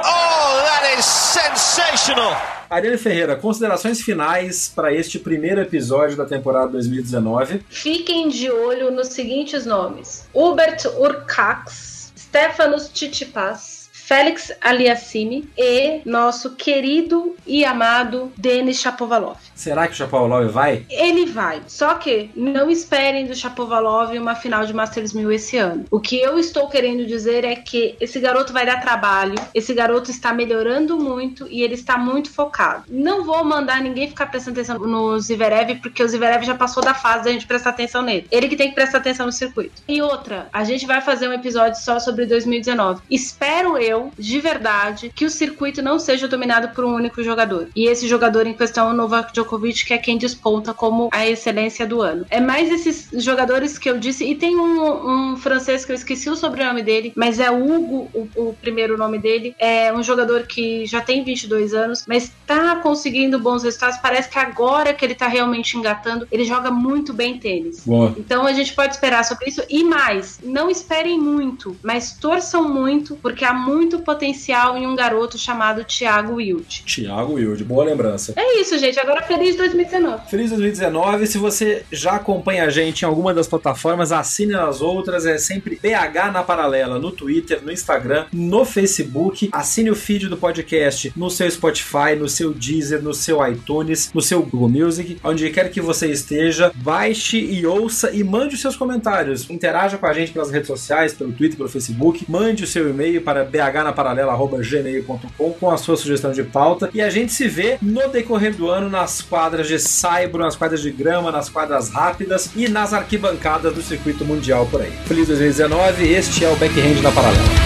Oh, that is sensational! Ariane Ferreira, considerações finais para este primeiro episódio da temporada 2019. Fiquem de olho nos seguintes nomes: Hubert Urcax, Stefanos Tsitsipas, Félix Aliassime e nosso querido e amado Denis Shapovalov. Será que o Chapovalov vai? Ele vai. Só que não esperem do Shapovalov uma final de Masters 1000 esse ano. O que eu estou querendo dizer é que esse garoto vai dar trabalho, esse garoto está melhorando muito e ele está muito focado. Não vou mandar ninguém ficar prestando atenção no Zverev, porque o Zverev já passou da fase da gente prestar atenção nele. Ele que tem que prestar atenção no circuito. E outra, a gente vai fazer um episódio só sobre 2019. Espero eu, de verdade, que o circuito não seja dominado por um único jogador. E esse jogador em questão é o Novak Djokovic, que é quem desponta como a excelência do ano. É mais esses jogadores que eu disse, e tem um, um francês que eu esqueci o sobrenome dele, mas é Hugo, o, o primeiro nome dele. É um jogador que já tem 22 anos, mas tá conseguindo bons resultados. Parece que agora que ele tá realmente engatando, ele joga muito bem tênis. Boa. Então a gente pode esperar sobre isso. E mais, não esperem muito, mas torçam muito, porque há muito potencial em um garoto chamado Thiago Wild. Thiago Wilde, boa lembrança. É isso, gente. Agora feliz 2019. Feliz 2019. Se você já acompanha a gente em alguma das plataformas, assine nas outras. É sempre BH na Paralela, no Twitter, no Instagram, no Facebook. Assine o feed do podcast no seu Spotify, no seu Deezer, no seu iTunes, no seu Google Music, onde quer que você esteja. Baixe e ouça e mande os seus comentários. Interaja com a gente pelas redes sociais, pelo Twitter, pelo Facebook. Mande o seu e-mail para bhnaparalela.gmail.com com a sua sugestão de pauta. E a gente se vê no decorrer do ano nas quadras de saibro, nas quadras de grama, nas quadras rápidas e nas arquibancadas do circuito mundial por aí. Feliz 2019, este é o Backhand na Paralela.